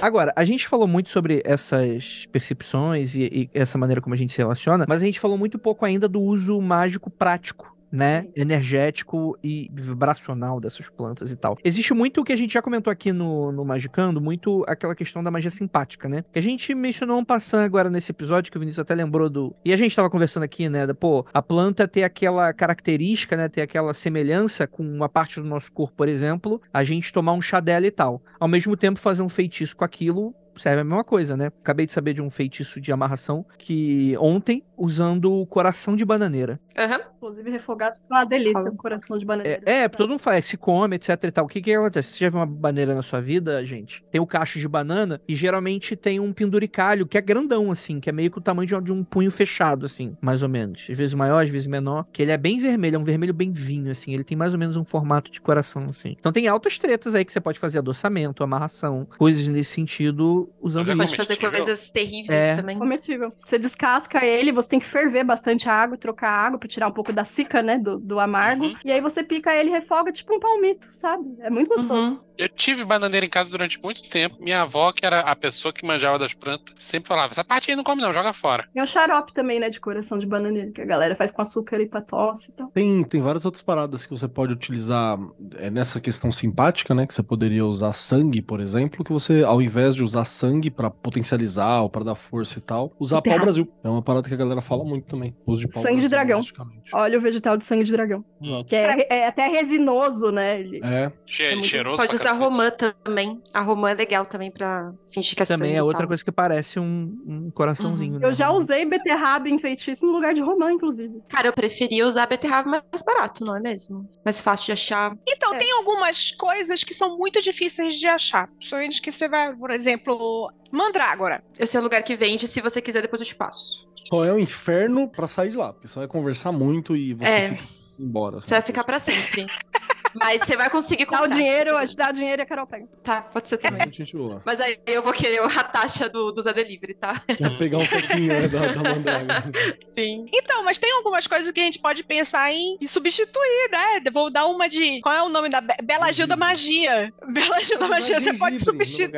Agora, a gente falou muito sobre essas percepções e, e essa maneira como a gente se relaciona, mas a gente falou muito pouco ainda do uso mágico prático né, energético e vibracional dessas plantas e tal. Existe muito o que a gente já comentou aqui no, no Magicando, muito aquela questão da magia simpática, né? Que a gente mencionou um passando agora nesse episódio, que o Vinícius até lembrou do. E a gente tava conversando aqui, né? da- Pô, a planta ter aquela característica, né? Ter aquela semelhança com uma parte do nosso corpo, por exemplo, a gente tomar um chá dela e tal. Ao mesmo tempo, fazer um feitiço com aquilo serve a mesma coisa, né? Acabei de saber de um feitiço de amarração que ontem, usando o coração de bananeira. Aham. Inclusive, refogado é uma delícia, um coração de bananeira. É, é, todo mundo fala, é, se come, etc e tal. O que que acontece? Você já viu uma bananeira na sua vida, gente? Tem o cacho de banana e geralmente tem um penduricalho que é grandão, assim, que é meio que o tamanho de um, de um punho fechado, assim, mais ou menos. Às vezes maior, às vezes menor. Que ele é bem vermelho, é um vermelho bem vinho, assim. Ele tem mais ou menos um formato de coração, assim. Então tem altas tretas aí que você pode fazer adoçamento, amarração, coisas nesse sentido, usando Mas é. Pode fazer coisas terríveis É. também. Comestível. Você descasca ele, você tem que ferver bastante água, trocar água pra tirar um pouco da cica, né, do, do amargo. Uhum. E aí você pica ele e refoga tipo um palmito, sabe? É muito gostoso. Uhum. Eu tive bananeira em casa durante muito tempo. Minha avó, que era a pessoa que manjava das plantas, sempre falava: essa parte aí não come, não, joga fora. Tem o xarope também, né, de coração de bananeira, que a galera faz com açúcar e pra tosse e tal. Tem, tem várias outras paradas que você pode utilizar é, nessa questão simpática, né? Que você poderia usar sangue, por exemplo, que você, ao invés de usar sangue pra potencializar ou pra dar força e tal, usar Beterraba. pau-brasil. É uma parada que a galera fala muito também. Uso de pau Sangue de dragão. Óleo vegetal de sangue de dragão. Exato. Que é, é até resinoso, né? Ele... É, Che É muito- cheiroso Pode usar cacete. romã também. A romã é legal também pra fingir que é Também sangue é outra coisa que parece um, um coraçãozinho. né? Eu já usei beterraba em feitiço no lugar de romã, inclusive. Cara, eu preferia usar beterraba mais barato, não é mesmo? Mais fácil de achar. Então, É. tem algumas coisas que são muito difíceis de achar. Principalmente que você vai, por exemplo, mandrágora. Eu sei o lugar que vende, se você quiser, depois eu te passo. só é um inferno pra sair de lá, porque você vai conversar muito e você É. fica embora. Você vai ficar pra sempre. Mas você vai conseguir Dá comprar. o dinheiro, se a você gente dá o dinheiro e a Carol pega. Tá, pode ser também. Mas aí eu vou querer a taxa do, do Zé Delivery, tá? Quer pegar um pouquinho né, da, da mandraga. Sim. Então, mas tem algumas coisas que a gente pode pensar em, em substituir, né? Vou dar uma de. Qual é o nome da. Be- Bela Gil da Magia. Bela Gil da Magia, você pode substituir.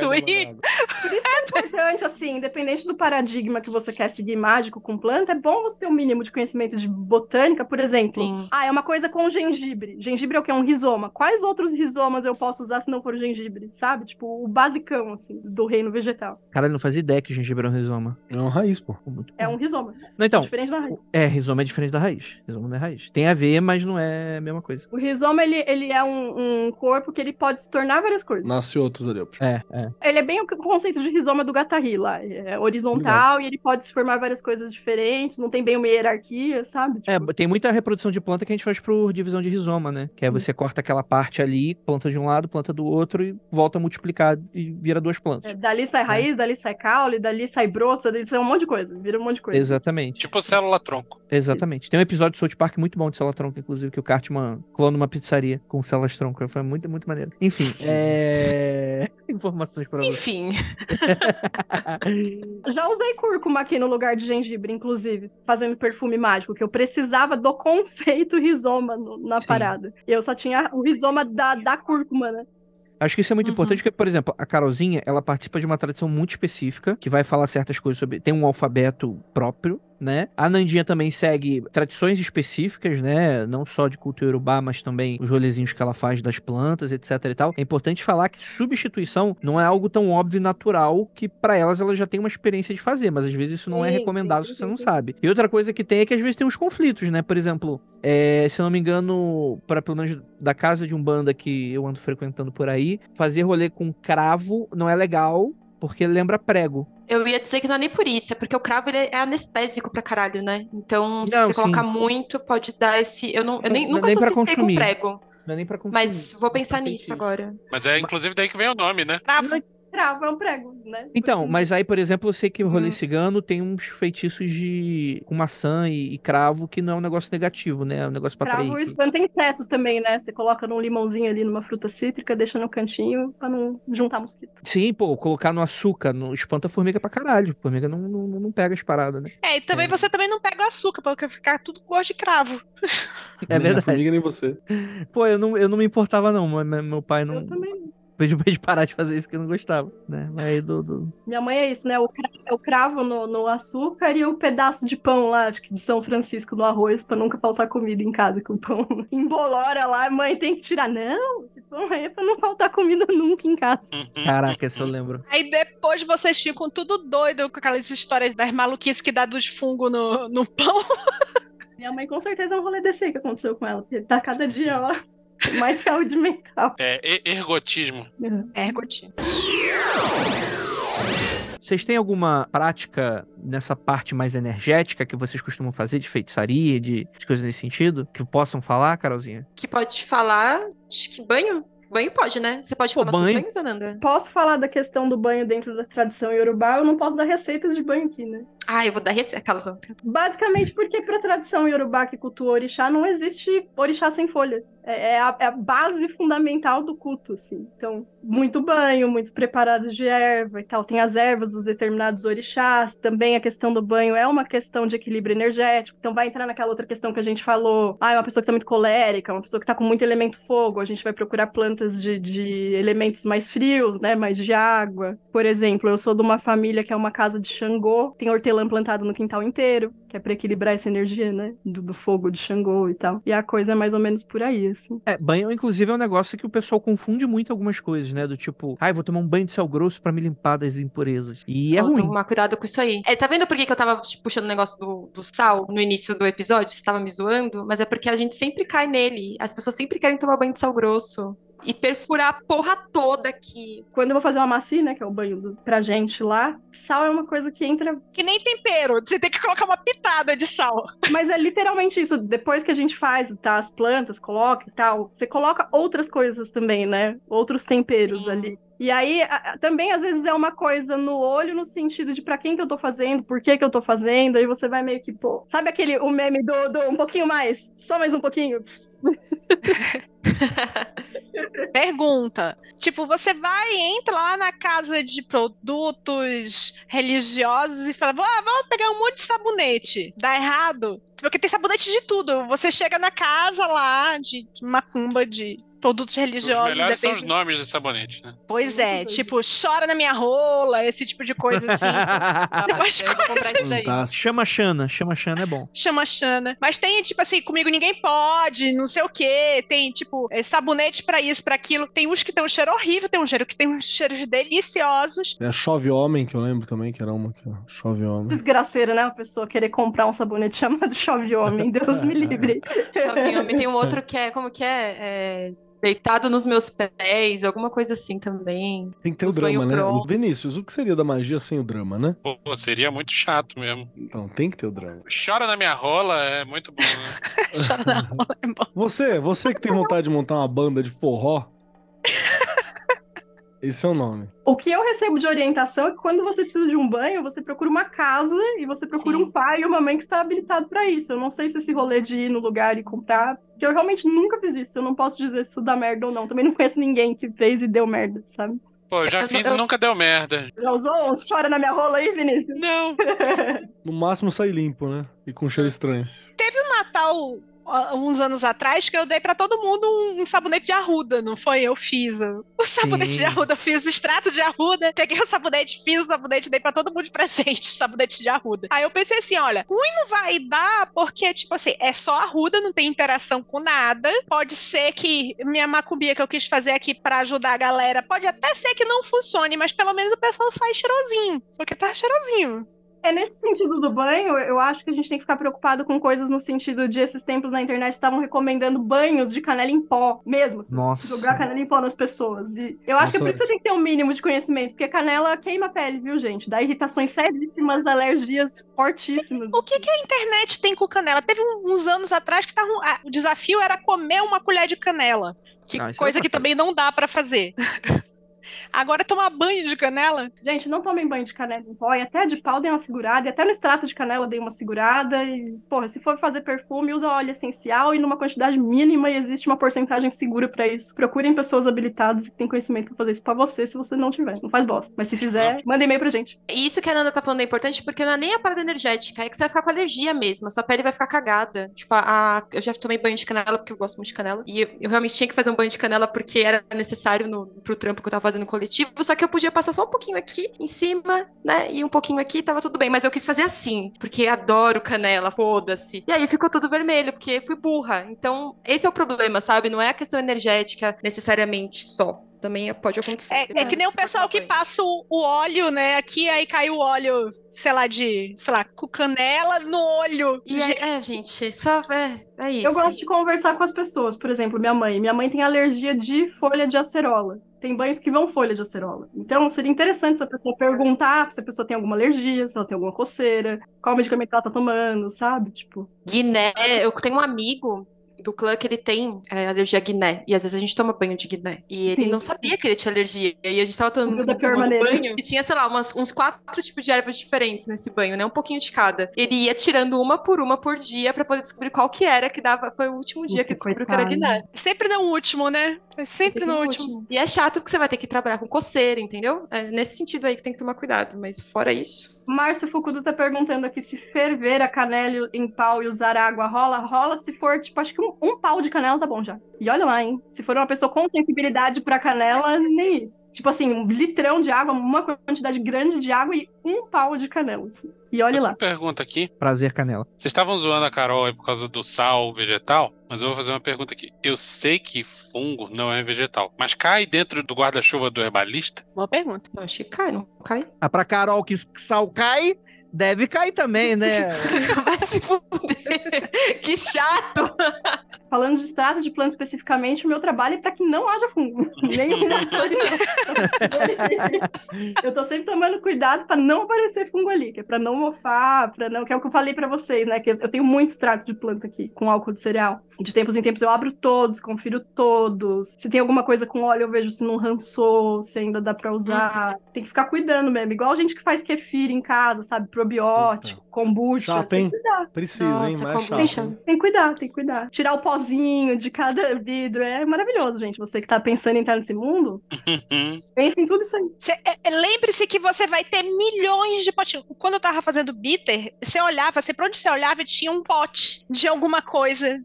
Por isso que é importante, assim, independente do paradigma que você quer seguir mágico com planta, é bom você ter um mínimo de conhecimento de botânica, por exemplo. Sim. Ah, é uma coisa com gengibre. Gengibre é o que? É um rizoma. Quais outros rizomas eu posso usar se não for o gengibre? Sabe? Tipo, o basicão, assim, do reino vegetal. Cara, não fazia ideia que gengibre é um rizoma. É uma raiz, pô. Muito É um rizoma. Não, então, Diferente da raiz. é, rizoma é diferente da raiz. Rizoma não é raiz. Tem a ver, mas não é a mesma coisa. O rizoma, ele, ele é um, um corpo que ele pode se tornar várias coisas. Nasce outros ali, ó. É, é. Ele é bem o conceito de rizoma do Gatari lá. É horizontal e ele pode se formar várias coisas diferentes, não tem bem uma hierarquia, sabe? É, Tipo, tem muita reprodução de planta que a gente faz por divisão de rizoma, né? Que é Sim. você corta aquela parte ali, planta de um lado, planta do outro e volta a multiplicar e vira duas plantas. é, dali sai raiz, dali sai caule, dali sai broto, dali sai um monte de coisa. Vira um monte de coisa. Exatamente. Tipo célula tronco. Exatamente. Tem um episódio de South Park muito bom de célula tronco, inclusive, que o Cartman clona uma pizzaria com células tronco. Foi muito, muito maneiro. Enfim, é... Informações pra você. Enfim. Já usei cúrcuma aqui no lugar de gengibre, inclusive, fazendo perfume mágico, que eu precisava do conceito rizoma no- na Sim. parada. E eu só tinha o rizoma da, da cúrcuma, né? Acho que isso é muito Uhum. importante, porque, por exemplo, a Carolzinha, ela participa de uma tradição muito específica, que vai falar certas coisas sobre. Tem um alfabeto próprio, né? A Nandinha também segue tradições específicas, né? Não só de cultura urubá, mas também os rolezinhos que ela faz das plantas, etc e tal. É importante falar que substituição não é algo tão óbvio e natural que pra elas ela já tem uma experiência de fazer, mas às vezes isso não é Sim, recomendado sim, se sim, você não sabe. E outra coisa que tem é que às vezes tem uns conflitos, né? Por exemplo, é, se eu não me engano, para pelo menos da casa de um banda que eu ando frequentando por aí, fazer rolê com cravo não é legal, porque lembra prego. Eu ia dizer que não é nem por isso, é porque o cravo ele é anestésico pra caralho, né? Então, se Não, você sim. colocar muito, pode dar esse. Eu, não, eu nem, Não- nunca nem associei com prego, Não é nem pra consumir. mas vou pensar é nisso agora. Mas é inclusive daí que vem o nome, né? Cravo. Cravo é um prego, né? Então, mas aí, por exemplo, eu sei que o rolê Uhum. cigano tem uns feitiços de com maçã e, e cravo que não é um negócio negativo, né? É um negócio pra Cravo atrair. espanta inseto também, né? Você coloca num limãozinho ali numa fruta cítrica, deixa no cantinho pra não juntar mosquito. Sim, pô, colocar no açúcar, no espanta formiga pra caralho. Formiga não, não, não pega as paradas, né? É, e também É. você também não pega o açúcar, porque ficar tudo gosto de cravo. É nem a verdade. formiga, nem você. Pô, eu não, eu não me importava não, mas meu- meu pai não... Eu também. Pediu pra gente parar de fazer isso que eu não gostava, né? Mas aí do, do- Minha mãe é isso, né? O cra- o cravo no, no açúcar e o pedaço de pão lá, acho que de São Francisco no arroz, pra nunca faltar comida em casa, que o pão embolora lá, a mãe tem que tirar. Não, esse pão aí é pra não faltar comida nunca em casa. Uhum. Caraca, esse eu lembro. Aí depois vocês ficam tudo doido com aquelas histórias das maluquices que dá dos fungos no, no pão. Minha mãe com certeza é um rolê desse aí que aconteceu com ela, porque tá cada dia, ó, mais saúde mental. É, ergotismo. É, Gotinho. Vocês têm alguma prática nessa parte mais energética que vocês costumam fazer de feitiçaria, de, de coisas nesse sentido? Que possam falar, Carolzinha? Que pode falar, acho que banho? Banho pode, né? Você pode Pô, falar banho. seus banhos, Ananda? Posso falar da questão do banho dentro da tradição iorubá, eu não posso dar receitas de banho aqui, né? Ah, eu vou dar receita. Aquelas... Basicamente porque pra tradição iorubá que cultua orixá, não existe orixá sem folha. É, é a, é a base fundamental do culto, assim. Então, muito banho, muitos preparados de erva e tal. Tem as ervas dos determinados orixás. Também a questão do banho é uma questão de equilíbrio energético. Então, vai entrar naquela outra questão que a gente falou. Ah, é uma pessoa que tá muito colérica, uma pessoa que tá com muito elemento fogo. A gente vai procurar plantas de, de elementos mais frios, né? Mais de água. Por exemplo, eu sou de uma família que é uma casa de Xangô. Tem hortelã plantado no quintal inteiro, que é pra equilibrar essa energia, né? Do, do fogo de Xangô e tal. E a coisa é mais ou menos por aí, assim. É, banho, inclusive, é um negócio que o pessoal confunde muito algumas coisas, né? Do tipo, ai, vou tomar um banho de sal grosso pra me limpar das impurezas. E é Vou ruim. tomar cuidado com isso aí. É, tá vendo por que, que eu tava tipo, puxando o negócio do, do sal no início do episódio? Você tava me zoando? Mas é porque a gente sempre cai nele. As pessoas sempre querem tomar banho de sal grosso. E perfurar a porra toda aqui. Quando eu vou fazer uma macia, né? Que é o banho do, pra gente lá, sal é uma coisa que entra. Que nem tempero, você tem que colocar uma pitada de sal. Mas é literalmente isso. Depois que a gente faz, tá? As plantas, coloca e tal, você coloca outras coisas também, né? Outros temperos Sim, ali. E aí, também, às vezes, é uma coisa no olho, no sentido de pra quem que eu tô fazendo, por que que eu tô fazendo, aí você vai meio que, pô... Sabe aquele, o meme do, do um pouquinho mais? Só mais um pouquinho? Pergunta. Tipo, você vai entra lá na casa de produtos religiosos e fala: "Ah, vamos pegar um monte de sabonete. Dá errado? Porque tem sabonete de tudo. Você chega na casa lá de macumba de produtos Os religiosos. melhores são os depende- nomes de sabonete, né? Pois é, Muito tipo, chora na minha rola, esse tipo de coisa assim. Ah, daí. Fantástico. Chama a Xana, chama a Xana é bom. chama Xana. Mas tem, tipo assim, comigo ninguém pode, não sei o quê. Tem, tipo, eh, sabonete pra isso, pra aquilo. Tem uns que tem um cheiro horrível, tem um cheiro que tem uns cheiros deliciosos. É a Chove Homem, que eu lembro também, que era uma que ó, Chove Homem. Desgraceira, né? A pessoa querer comprar um sabonete chamado Chove Homem. Deus me livre. Tem um- Tem um outro que é, como que é? É, Deitado nos meus pés, alguma coisa assim também. Tem que ter o drama, né? pronto. Vinícius, o que seria da magia sem o drama, né? Pô, seria muito chato mesmo. Então, tem que ter o drama. Chora na minha rola é muito bom, né? Chora na rola, é bom. Você, você que tem vontade de montar uma banda de forró. Esse é o nome. O que eu recebo de orientação é que quando você precisa de um banho, você procura uma casa e você procura Sim. um pai e uma mãe que está habilitado para isso. Eu não sei se esse rolê de ir no lugar e comprar, porque eu realmente nunca fiz isso. Eu não posso dizer se isso dá merda ou não. Também não conheço ninguém que fez e deu merda, sabe? Pô, eu já Eu- fiz eu- e nunca deu merda. Já usou uns chora na minha rola aí, Vinícius? Não. No máximo sai limpo, né? E com cheiro estranho. Natal, há uns anos atrás, que eu dei pra todo mundo um, um sabonete de arruda, não foi? Eu fiz o, o sabonete Sim. de arruda, fiz o extrato de arruda, peguei o sabonete, fiz o sabonete, dei pra todo mundo de presente, sabonete de arruda. Aí eu pensei assim, olha, ruim não vai dar, porque, tipo assim, é só arruda, não tem interação com nada. Pode ser que minha macumbia que eu quis fazer aqui pra ajudar a galera, pode até ser que não funcione, mas pelo menos o pessoal sai cheirosinho, porque tá cheirosinho. É nesse sentido do banho, eu acho que a gente tem que ficar preocupado com coisas no sentido de esses tempos na internet estavam recomendando banhos de canela em pó, mesmo. Assim, Nossa. Jogar canela em pó nas pessoas. E eu acho que é por isso que você tem que ter um mínimo de conhecimento, porque canela queima a pele, viu, gente? Dá irritações seríssimas, alergias fortíssimas. O que, que a internet tem com canela? Teve uns anos atrás que tava, ah, o desafio era comer uma colher de canela. Que Ah, é coisa outra que também não dá pra fazer. Agora tomar banho de canela? Gente, não tomem banho de canela em pó. E até de pau dei uma segurada. E até no extrato de canela dei uma segurada. E, porra, se for fazer perfume, usa óleo essencial e numa quantidade mínima. E existe uma porcentagem segura pra isso. Procurem pessoas habilitadas que têm conhecimento pra fazer isso pra você, se você não tiver. Não faz bosta. Mas se fizer, manda e-mail pra gente. E isso que a Nanda tá falando é importante porque não é nem a parada energética, é que você vai ficar com alergia mesmo. A sua pele vai ficar cagada. Tipo, a, a- eu já tomei banho de canela porque eu gosto muito de canela. E eu, eu realmente tinha que fazer um banho de canela porque era necessário no, pro trampo que eu tava fazendo no coletivo. Só que eu podia passar só um pouquinho aqui em cima, né? E um pouquinho aqui, tava tudo bem. Mas eu quis fazer assim, porque adoro canela, foda-se. E aí ficou tudo vermelho, porque fui burra. Então, esse é o problema, sabe? Não é a questão energética necessariamente só. Também pode acontecer. É, é que nem o pessoal que passa o, o óleo, né? Aqui, aí cai o óleo, sei lá, de, sei lá, com canela no olho. E aí, é, gente, só é, é isso. Eu gosto de conversar com as pessoas. Por exemplo, minha mãe. Minha mãe tem alergia de folha de acerola. Tem banhos que vão folha de acerola. Então, seria interessante se a pessoa perguntar se a pessoa tem alguma alergia, se ela tem alguma coceira, qual medicamento ela tá tomando, sabe? Tipo, Guiné, eu tenho um amigo do clã que ele tem é, alergia a guiné. E às vezes a gente toma banho de guiné. E ele Sim. não sabia que ele tinha alergia. E a gente tava tomando, Comeu da pior tomando banho. E tinha, sei lá, umas- uns quatro tipos de ervas diferentes nesse banho, né? Um pouquinho de cada. Ele ia tirando uma por uma por dia pra poder descobrir qual que era que dava. Foi o último dia que descobriu que era coitado. guiné. Sempre no último, né? É sempre, no último. E é chato porque você vai ter que trabalhar com coceira, entendeu? É nesse sentido aí que tem que tomar cuidado. Mas fora isso. Márcio Fukuda tá perguntando aqui se ferver a canela em pau e usar água rola. Rola se for, tipo, acho que um, um pau de canela tá bom já. E olha lá, hein? Se for uma pessoa com sensibilidade pra canela, nem isso. Tipo assim, um litrão de água, uma quantidade grande de água e um pau de canela. assim. E olha Faço lá. uma pergunta aqui. Prazer, Canela. Vocês estavam zoando a Carol aí por causa do sal vegetal, mas eu vou fazer uma pergunta aqui. Eu sei que fungo não é vegetal, mas cai dentro do guarda-chuva do herbalista? Boa pergunta. Eu acho que cai, não cai? Ah, pra Carol que sal cai, deve cair também, né? Vai se fuder. que chato. Falando de extrato de planta especificamente, o meu trabalho é para que não haja fungo. Nenhuma Eu tô sempre tomando cuidado para não aparecer fungo ali, que é para não mofar, para não, que é o que eu falei para vocês, né, que eu tenho muito extrato de planta aqui com álcool de cereal. De tempos em tempos eu abro todos, confiro todos. Se tem alguma coisa com óleo, eu vejo se não rançou, se ainda dá para usar. Tem que ficar cuidando mesmo, igual a gente que faz kefir em casa, sabe, probiótico, kombucha, Chato, tem hein? que cuidar. Precisa, hein? Nossa, é kombucha. chato. hein? Tem que cuidar, tem que cuidar. Tirar o pozinho de cada vidro é maravilhoso, gente. Você que tá pensando em entrar nesse mundo, Uhum. pense em tudo isso aí. É- é- Lembre-se que você vai ter milhões de potinhos. Quando eu tava fazendo bitter, você olhava, você, pra onde você olhava, tinha um pote de alguma coisa.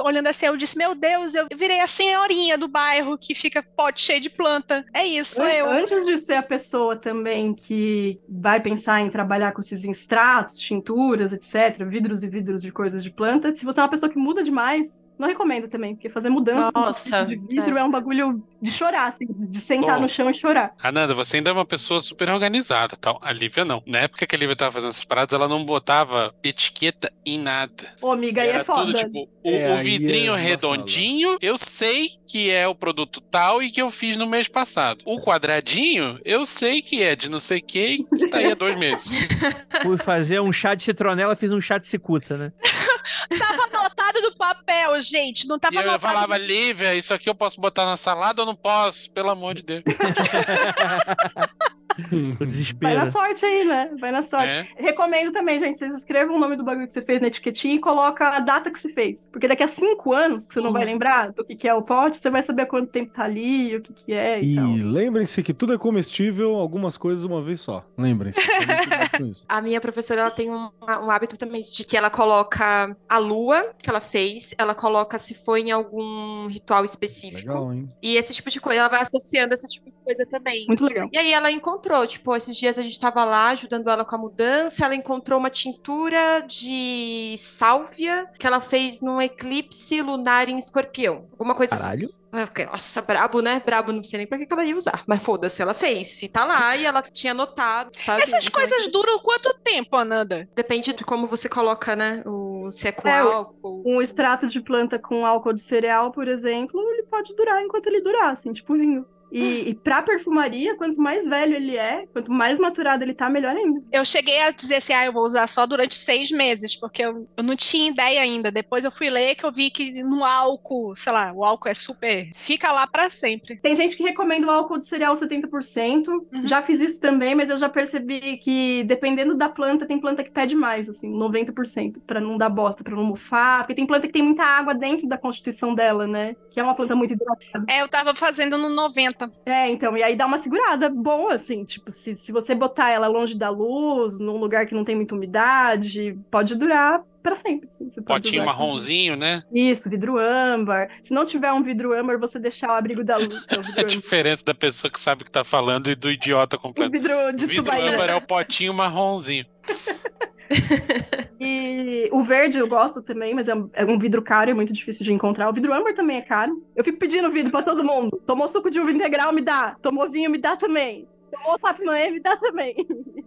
Olhando assim, eu disse, meu Deus, eu virei a senhorinha do bairro que fica pote cheio de planta. É isso, eu. Antes de ser a pessoa também que vai pensar em trabalhar com esses extratos, tinturas, etc., vidros e vidros de coisas de planta, se você é uma pessoa que muda demais, não recomendo também, porque fazer mudança com Nossa, de vidro é. um bagulho de chorar, assim, de sentar Bom. no chão e chorar. Ananda, você ainda é uma pessoa super organizada, tal. A Lívia não. Na época que a Lívia tava fazendo essas paradas, ela não botava etiqueta em nada. Ô, amiga, aí Era é foda. tudo tipo, o, É, o é vidrinho embaçado. redondinho, eu sei que é o produto tal e que eu fiz no mês passado. O quadradinho, eu sei que é de não sei que, que tá aí há dois meses. Fui fazer um chá de citronela, fiz um chá de cicuta, né? Tava anotado no papel, gente. Não tava E eu anotado. falava, Lívia, isso aqui eu posso botar na salada ou não posso? Pelo amor de Deus. O Vai desespero. na sorte aí, né? Vai na sorte. É. Recomendo também, gente, vocês escrevam o nome do bagulho que você fez na etiquetinha e coloca a data que se fez. Porque daqui a cinco anos, você não vai lembrar do que, que é o pote, você vai saber há quanto tempo tá ali, o que, que é e, E lembrem-se que tudo é comestível, algumas coisas uma vez só. Lembrem-se. A minha professora, ela tem um, um hábito também de que ela coloca a lua que ela fez, ela coloca se foi em algum ritual específico. Legal, hein? E esse tipo de coisa, ela vai associando esse tipo de coisa também. Muito legal. E aí ela encontrou, tipo, esses dias a gente tava lá ajudando ela com a mudança, ela encontrou uma tintura de sálvia que ela fez num eclipse lunar em escorpião. Alguma coisa assim. Caralho. Fiquei, Nossa, brabo, né? Brabo, não sei nem pra que ela ia usar. Mas foda-se, ela fez. E tá lá e ela tinha anotado, sabe? Essas Então, coisas duram quanto tempo, Ananda? Depende de como você coloca, né? O, se é com É, álcool. Um extrato de planta com álcool de cereal, por exemplo, ele pode durar enquanto ele durar, assim, tipo vinho. E, e pra perfumaria, quanto mais velho ele é, quanto mais maturado ele tá, melhor ainda. Eu cheguei a dizer assim, ah, eu vou usar só durante seis meses, porque eu, eu não tinha ideia ainda. Depois eu fui ler que eu vi que no álcool, sei lá, o álcool é super. Fica lá pra sempre. Tem gente que recomenda o álcool de cereal 70%. Uhum. Já fiz isso também, mas eu já percebi que dependendo da planta, tem planta que pede mais, assim, 90%, pra não dar bosta, pra não mofar. Porque tem planta que tem muita água dentro da constituição dela, né? Que é uma planta muito hidratada. É, eu tava fazendo no 90. É, então, e aí dá uma segurada boa, assim, tipo, se, se você botar ela longe da luz, num lugar que não tem muita umidade, pode durar pra sempre. Assim, você pode Potinho marronzinho, né? Isso, vidro âmbar. Se não tiver um vidro âmbar, você deixar o abrigo da luz. é o A âmbar. diferença da pessoa que sabe o que tá falando e do idiota O completo. vidro de O vidro tubaína. âmbar é o potinho marronzinho. E o verde eu gosto também, mas é um, é um vidro caro, é muito difícil de encontrar. O vidro âmbar também é caro. Eu fico pedindo vidro pra todo mundo. Tomou suco de uva integral, me dá. Tomou vinho, me dá também. Tomou Tafmanhã, me dá também.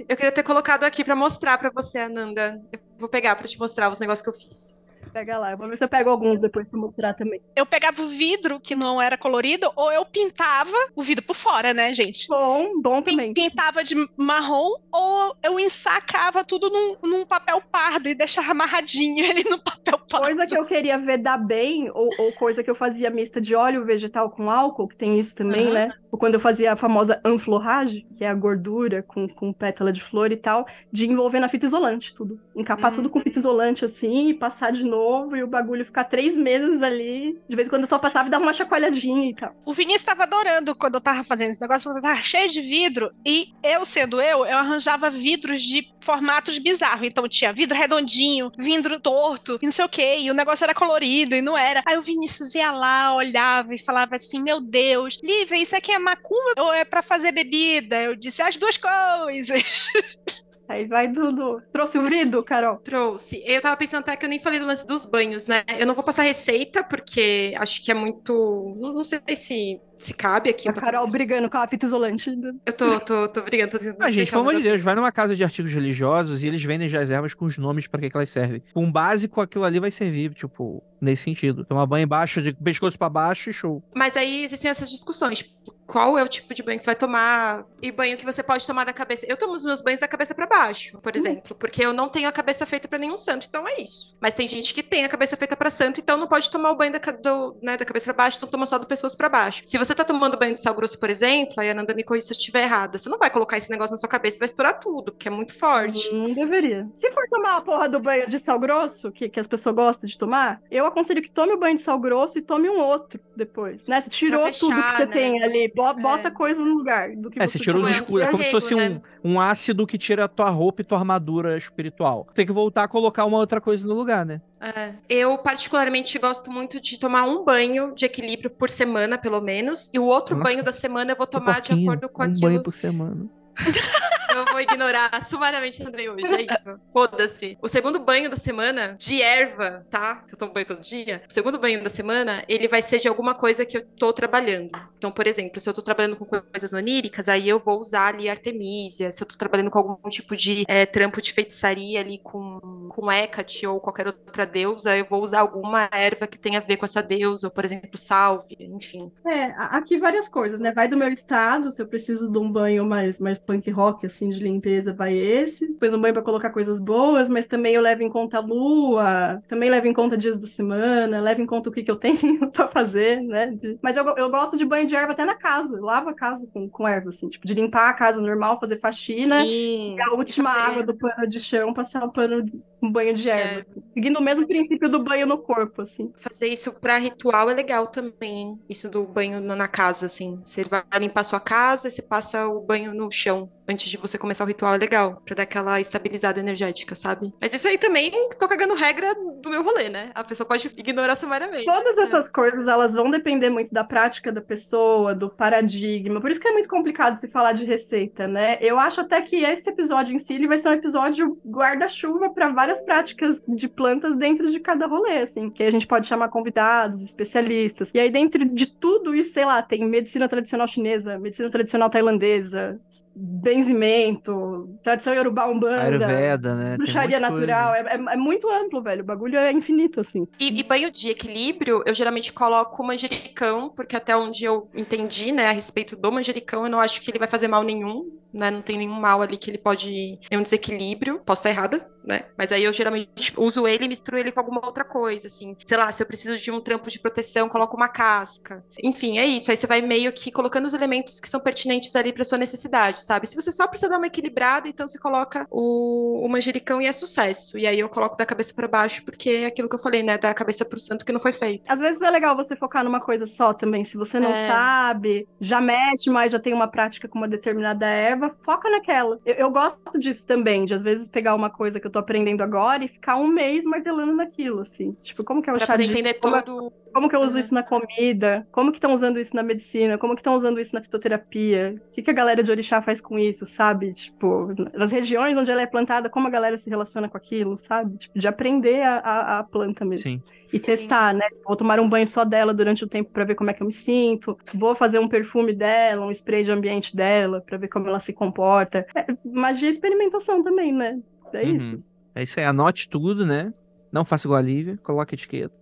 Eu queria ter colocado aqui pra mostrar pra você, Ananda. Eu vou pegar pra te mostrar os negócios que eu fiz. Pega lá, eu vou ver se eu pego alguns depois pra mostrar também. Eu pegava o vidro que não era colorido, ou eu pintava o vidro por fora, né, gente? Bom, bom também. Pintava de marrom, ou eu ensacava tudo num, num papel pardo e deixava amarradinho ele no papel pardo. Coisa que eu queria ver dar bem, ou, ou coisa que eu fazia mista de óleo vegetal com álcool, que tem isso também, Aham. né? Ou quando eu fazia a famosa anflorragem, que é a gordura com, com pétala de flor e tal, de envolver na fita isolante tudo. Encapar Hum. tudo com fita isolante assim, e passar de novo, e o bagulho ficar três meses ali. De vez em quando eu só passava e dava uma chacoalhadinha e tal. O Vinícius estava adorando quando eu tava fazendo esse negócio, porque eu tava cheio de vidro. E eu, sendo eu, eu arranjava vidros de formatos bizarros. Então tinha vidro redondinho, vidro torto, e não sei o quê. E o negócio era colorido e não era. Aí o Vinícius ia lá, olhava e falava assim: Meu Deus, Lívia, isso aqui é macumba ou é pra fazer bebida? Eu disse as duas coisas. Aí vai do. do- Trouxe o vidro, Carol? Trouxe. Eu tava pensando até que eu nem falei do lance dos banhos, né? Eu não vou passar receita, porque acho que é muito. Não não sei se, se cabe aqui. A Carol receita. brigando com a fita isolante. Eu tô, tô, tô brigando, tô tentando Ah, gente, pelo amor de. Deus, vai numa casa de artigos religiosos e eles vendem já as ervas com os nomes pra que, que elas servem. Um básico, aquilo ali vai servir, tipo, nesse sentido. Tomar banho embaixo, de pescoço pra baixo e show. Mas aí existem essas discussões. Tipo, qual é o tipo de banho que você vai tomar? E banho que você pode tomar da cabeça. Eu tomo os meus banhos da cabeça pra baixo, por exemplo, porque eu não tenho a cabeça feita pra nenhum santo, então é isso. Mas tem gente que tem a cabeça feita pra santo, então não pode tomar o banho da, do- né, da cabeça pra baixo, então toma só do pescoço pra baixo. Se você tá tomando banho de sal grosso, por exemplo, aí a Ananda me corrija se eu estiver errada, você não vai colocar esse negócio na sua cabeça e vai estourar tudo, porque é muito forte. Não deveria. Se for tomar a porra do banho de sal grosso, que, que as pessoas gostam de tomar, eu aconselho que tome o banho de sal grosso e tome um outro depois, né? Você tirou fechar, tudo que você né? tem ali, bota É. coisa no lugar do que É, você tirou os é um escuros. É como se arrego, fosse né? um, um ácido que tira a tua roupa e tua armadura espiritual. Tem que voltar a colocar uma outra coisa no lugar, né? É. Eu, particularmente, gosto muito de tomar um banho de equilíbrio por semana, pelo menos, e o outro Nossa. banho da semana eu vou tomar de porquinho, acordo com um aquilo. banho por semana. Eu vou ignorar sumariamente o Andrei hoje, é isso. Foda-se. O segundo banho da semana, de erva, tá? Que eu tomo banho todo dia. O segundo banho da semana, ele vai ser de alguma coisa que eu tô trabalhando. Então, por exemplo, se eu tô trabalhando com coisas oníricas, aí eu vou usar ali Artemisia. Se eu tô trabalhando com algum tipo de é, trampo de feitiçaria ali com, com Hecate ou qualquer outra deusa, eu vou usar alguma erva que tenha a ver com essa deusa, ou, por exemplo, salve, enfim. É, aqui várias coisas, né? Vai do meu estado, se eu preciso de um banho mais, mais punk rock, assim, de limpeza, vai esse. Depois um banho pra colocar coisas boas, mas também eu levo em conta a lua, também levo em conta dias da semana, levo em conta o que, que eu tenho pra fazer, né? De- Mas eu, eu gosto de banho de erva até na casa, lavo a casa com, com erva, assim, tipo, de limpar a casa normal, fazer faxina. E E a última fazer- água do pano de chão, passar um pano, um banho de É. erva. assim. Seguindo o mesmo princípio do banho no corpo, assim. Fazer isso pra ritual é legal também, hein? Isso do banho na casa, assim. Você vai limpar sua casa e você passa o banho no chão antes de você começar o ritual, é legal. Pra dar aquela estabilizada energética, sabe? Mas isso aí também tô cagando regra do meu rolê, né? A pessoa pode ignorar sumariamente. Todas É. essas coisas, elas vão depender muito da prática da pessoa, do paradigma. Por isso que é muito complicado se falar de receita, né? Eu acho até que esse episódio em si ele vai ser um episódio guarda-chuva para várias práticas de plantas dentro de cada rolê, assim. Que a gente pode chamar convidados, especialistas. E aí, dentro de tudo isso, sei lá, tem medicina tradicional chinesa, medicina tradicional tailandesa, benzimento, tradição Yorubá Umbanda, Ayurveda, né? Um bruxaria natural. É, é- é muito amplo, velho. O bagulho é infinito, assim. E, e banho de equilíbrio, eu geralmente coloco manjericão, porque até onde eu entendi, né, a respeito do manjericão, eu não acho que ele vai fazer mal nenhum, né? Não tem nenhum mal ali que ele pode ter um desequilíbrio. Posso estar errada, né? Mas aí eu geralmente uso ele e misturo ele com alguma outra coisa, assim. Sei lá, se eu preciso de um trampo de proteção, coloco uma casca. Enfim, é isso. Aí você vai meio que colocando os elementos que são pertinentes ali para sua necessidade, sabe? Se você só precisa dar uma equilibrada, então você coloca o, o manjericão e é sucesso. E aí eu coloco da cabeça para baixo, porque é aquilo que eu falei, né? Da cabeça pro santo que não foi feito. Às vezes é legal você focar numa coisa só também. Se você não É. sabe, já mexe, mas já tem uma prática com uma determinada erva, foca naquela. Eu, eu gosto disso também, de às vezes pegar uma coisa que eu tô aprendendo agora e ficar um mês martelando naquilo, assim. Tipo, como que é o chá disso? entender Como é- todo. Como que eu uso isso na comida? Como que estão usando isso na medicina? Como que estão usando isso na fitoterapia? O que, que a galera de orixá faz com isso, sabe? Tipo, nas regiões onde ela é plantada, como a galera se relaciona com aquilo, sabe? Tipo, de aprender a, a, a planta mesmo. Sim. E testar, né? Vou tomar um banho só dela durante o tempo pra ver como é que eu me sinto. Vou fazer um perfume dela, um spray de ambiente dela, pra ver como ela se comporta. É, magia e experimentação também, né? É Uhum. isso. É isso aí, anote tudo, né? Não faça igual a Lívia, coloque a etiqueta.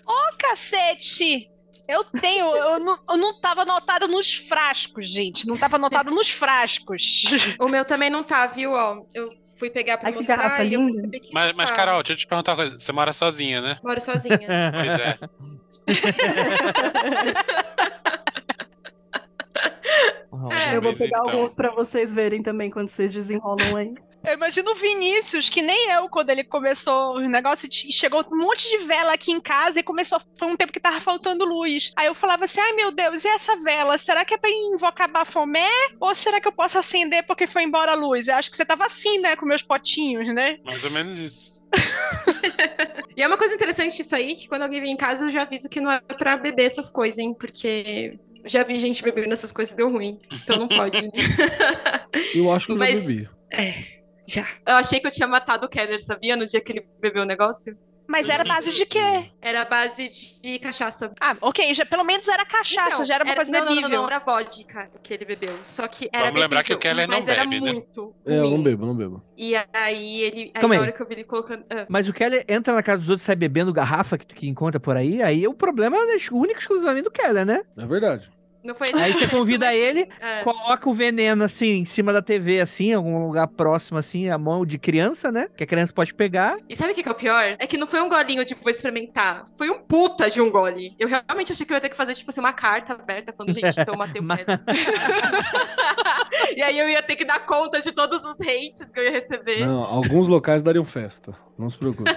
Cacete! Eu tenho, eu não, eu não tava anotado nos frascos, gente. Não tava anotado nos frascos. O meu também não tá, viu? Ó, eu fui pegar pra Ai, mostrar e eu percebi que. Mas, mas tá. Carol, deixa eu te perguntar uma coisa. Você mora sozinha, né? Moro sozinha. Pois é. É, eu vou pegar então. alguns pra vocês verem também quando vocês desenrolam aí. Eu imagino o Vinícius, que nem eu, quando ele começou o negócio, chegou um monte de vela aqui em casa e começou. Foi um tempo que tava faltando luz. Aí eu falava assim: ai meu Deus, e essa vela? Será que é pra invocar Bafomé? Ou será que eu posso acender porque foi embora a luz? Eu acho que você tava assim, né, com meus potinhos, né? Mais ou menos isso. E é uma coisa interessante isso aí, que quando alguém vem em casa eu já aviso que não é pra beber essas coisas, hein? Porque já vi gente bebendo essas coisas e deu ruim. Então não pode. Eu acho que eu já Mas- bebi. Já. Eu achei que eu tinha matado o Keller, sabia? No dia que ele bebeu o negócio. Mas era base de quê? Era a base de cachaça. Ah, ok, já, pelo menos era cachaça, Então, já era uma coisa não, não, bebível. Não, não, era vodka que ele bebeu. Só que era Vamos lembrar que o bebível, Keller não mas era bebe, né? muito É, eu não bebo, não bebo. E aí ele. Aí Calma na aí. hora que eu vi ele colocando. ah, Mas o Keller entra na casa dos outros e sai bebendo garrafa que, que encontra por aí, aí o problema é único e exclusivamente do Keller, né? É verdade. Não foi Aí você convida ele, É. coloca o veneno assim, em cima da TV, assim, em algum lugar próximo, assim, a mão de criança, né? Que a criança pode pegar. E sabe o que é o pior? É que não foi um golinho, tipo, vou experimentar. Foi um puta de um gole. Eu realmente achei que eu ia ter que fazer, tipo assim, uma carta aberta quando a gente toma teu pé. E aí eu ia ter que dar conta de todos os hates que eu ia receber. Não, alguns locais dariam festa. Não se preocupe.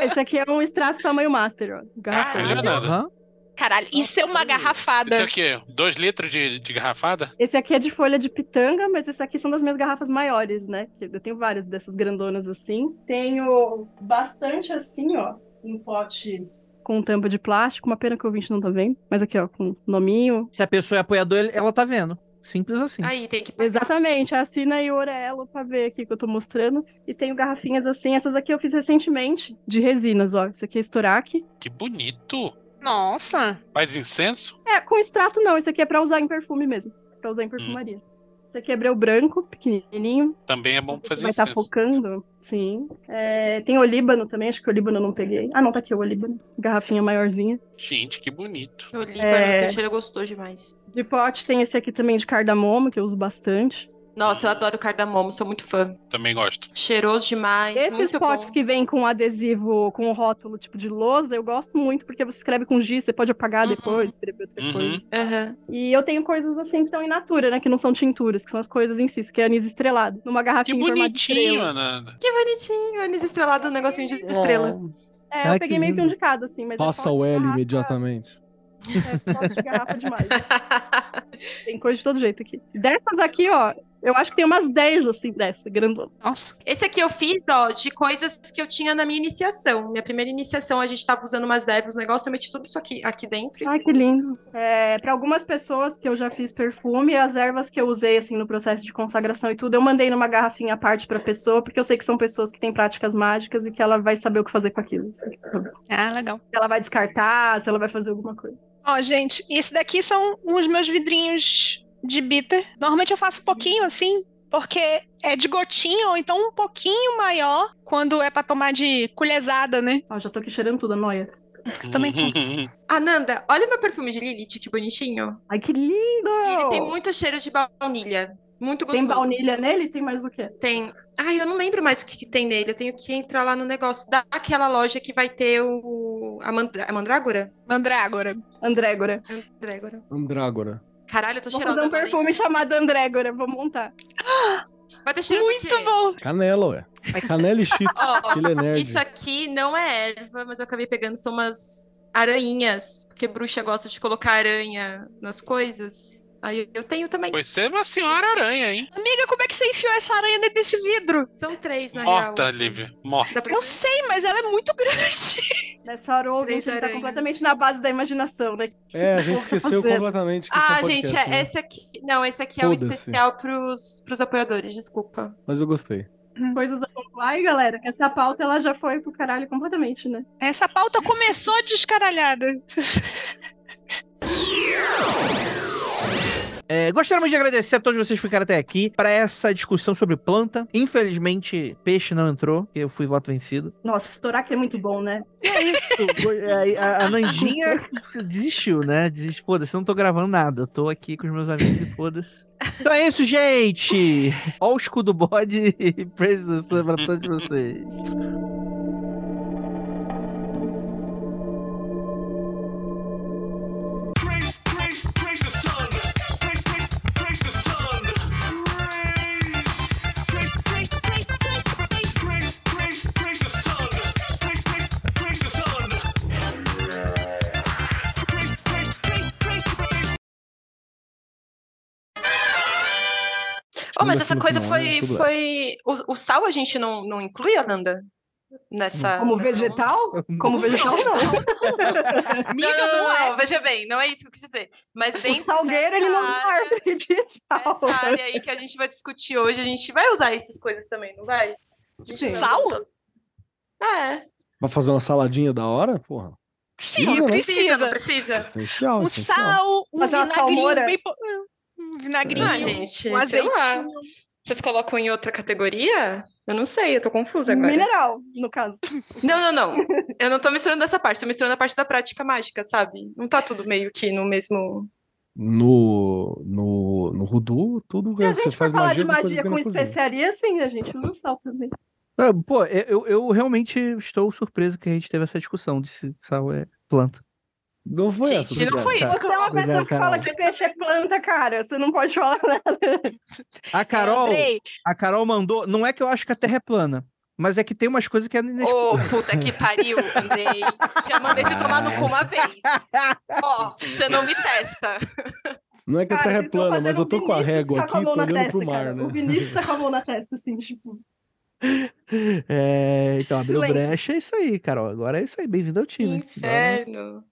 Esse aqui é um extrato tamanho master, ó. Garrafa. Nada. Aham. Caralho, isso é uma garrafada. Isso aqui é dois litros de, de garrafada? Esse aqui é de folha de pitanga, mas esse aqui são das minhas garrafas maiores, né? Eu tenho várias dessas grandonas assim. Tenho bastante assim, ó, em potes com tampa de plástico. Uma pena que o ouvinte não tá vendo. Mas aqui, ó, com nominho. Se a pessoa é apoiador, ela tá vendo. Simples assim. Aí tem que pagar. Exatamente, assina aí o Orelo pra ver aqui que eu tô mostrando. E tenho garrafinhas assim. Essas aqui eu fiz recentemente, de resinas, ó. Esse aqui é Storac. Que bonito. Nossa. Faz incenso? É, com extrato não. Esse aqui é pra usar em perfume mesmo. Pra usar em perfumaria. Esse aqui é breu branco, pequenininho. Também é bom fazer vai estar incenso. focando, sim. É, tem olíbano também, acho que o olíbano eu não peguei. Ah, não, tá aqui o olíbano. Garrafinha maiorzinha. Gente, que bonito. O Líbano, É. tem cheiro gostoso demais. De pote tem esse aqui também de cardamomo, que eu uso bastante. Nossa, eu adoro cardamomo, sou muito fã. Também gosto. Cheiroso demais. Esses muito potes bom. que vêm com adesivo, com rótulo tipo de lousa, eu gosto muito, porque você escreve com giz, você pode apagar Uhum. depois, escrever outra Uhum. coisa. Aham. E eu tenho coisas assim que estão in natura, né? Que não são tinturas, que são as coisas em si, que é anis estrelado. Numa Que garrafinha de bonitinho. Ananda. Que bonitinho, anis estrelado, um negocinho de estrela. É, eu Ai, que peguei meio que um de cada, assim, mas é Passa pote o L garrafa- imediatamente. É, pote de garrafa demais. Tem coisa de todo jeito aqui. Dessas aqui, ó, eu acho que tem umas 10, assim, dessa, grandona. Nossa. Esse aqui eu fiz, ó, de coisas que eu tinha na minha iniciação. Minha primeira iniciação, a gente tava usando umas ervas, um negócio, eu meti tudo isso aqui, aqui dentro. Ai, que lindo. É, para algumas pessoas que eu já fiz perfume, as ervas que eu usei, assim, no processo de consagração e tudo, eu mandei numa garrafinha à parte pra pessoa, porque eu sei que são pessoas que têm práticas mágicas e que ela vai saber o que fazer com aquilo. assim. Ah, legal. Se ela vai descartar, se ela vai fazer alguma coisa. Ó, gente, esse daqui são os meus vidrinhos de bitter. Normalmente eu faço pouquinho assim, porque é de gotinha ou então um pouquinho maior quando é pra tomar de colherzada, né? Ó, já tô aqui cheirando tudo, a noia. Também tô. Ananda, olha meu perfume de Lilith, que bonitinho. Ai, que lindo! E ele tem muito cheiro de baunilha. Muito gostoso. Tem baunilha nele? Tem mais o quê? Tem. Ai, eu não lembro mais o que, que tem nele. Eu tenho que entrar lá no negócio daquela loja que vai ter o. A, mand... a mandrágora? Mandrágora. Andrégora. Andrégora. Andrágora. Caralho, eu tô Vou cheirosa. fazer um perfume chamado Andrégora, vou montar. Vai ter cheiro Muito bom. Canela, ué. Canela e é nerd. Isso aqui não é erva, mas eu acabei pegando são umas aranhinhas, porque bruxa gosta de colocar aranha nas coisas. Aí eu tenho também. Pois você é uma senhora aranha, hein? Amiga, como é que você enfiou essa aranha dentro desse vidro? São três, na Morta, real. Lívia. Morta. Eu sei, mas ela é muito grande. Nessa hora, o ouvinte tá aranhas. completamente na base da imaginação, né? É, a gente tá esqueceu fazendo? completamente que é um Ah, podcast, gente, é, né? esse aqui. Não, esse aqui é o Foda-se. especial pros, pros apoiadores, desculpa. Mas eu gostei. Coisas a Ai, galera, essa pauta ela já foi pro caralho completamente, né? Essa pauta começou descaralhada. É, gostaríamos de agradecer a todos vocês que ficaram até aqui para essa discussão sobre planta. Infelizmente, peixe não entrou, porque eu fui voto vencido. Nossa, estourar que é muito bom, né? É, a, a Nandinha desistiu, né? Desistiu. Foda-se, eu não tô gravando nada. Eu tô aqui com os meus amigos e foda-se. Então é isso, gente. Ó o escudo bode e pra todos vocês. Mas essa coisa final, né? foi. Tudo bem. foi... O, o sal a gente não, não inclui, Ananda? Nessa. Como nessa- vegetal? Como vegetal, não. Não, não, não, não, veja bem, não é isso que eu quis dizer. Mas O dentro salgueiro, dessa ele não área- de sal. Essa área aí que a gente vai discutir hoje, a gente vai usar essas coisas também, não vai? Sim. vai Sal? É. Pra fazer uma saladinha da hora? Porra. Sim, né? Precisa, não precisa. precisa. Essencial, Um essencial. sal, um Fazer uma vinagrinho bem... Um vinagrinho, Ah, gente, um sei lá. azeitinho. Vocês colocam em outra categoria? Eu não sei, eu tô confusa agora. Mineral, no caso. Não, não, não. Eu não tô misturando essa parte, tô misturando a parte da prática mágica, sabe? Não tá tudo meio que no mesmo. No, no, no Voodoo, tudo que você faz falar magia, de magia com especiaria, sim, a gente usa sal também. Ah, Pô, eu, eu realmente estou surpreso que a gente teve essa discussão de se sal é planta. Não foi Gente, essa. não foi isso. Você é uma Obrigado, pessoa que fala que peixe é planta, cara. Você não pode falar nada. A Carol, a Carol mandou. Não é que eu acho que a Terra é plana, mas é que tem umas coisas que é Ô, puta que pariu, Andrei. Já mandei você tomar no cu uma vez. Ó, você não me testa. Não é que a Cara, Terra é plana, mas eu tô com a Vinícius régua tá aqui com a e mão tô na olhando testa, pro mar, cara. né? O Vinícius tá com a mão na testa, assim, tipo. É, então, abriu Silêncio. brecha, é isso aí, Carol. Agora é isso aí. Bem-vindo ao time. Inferno.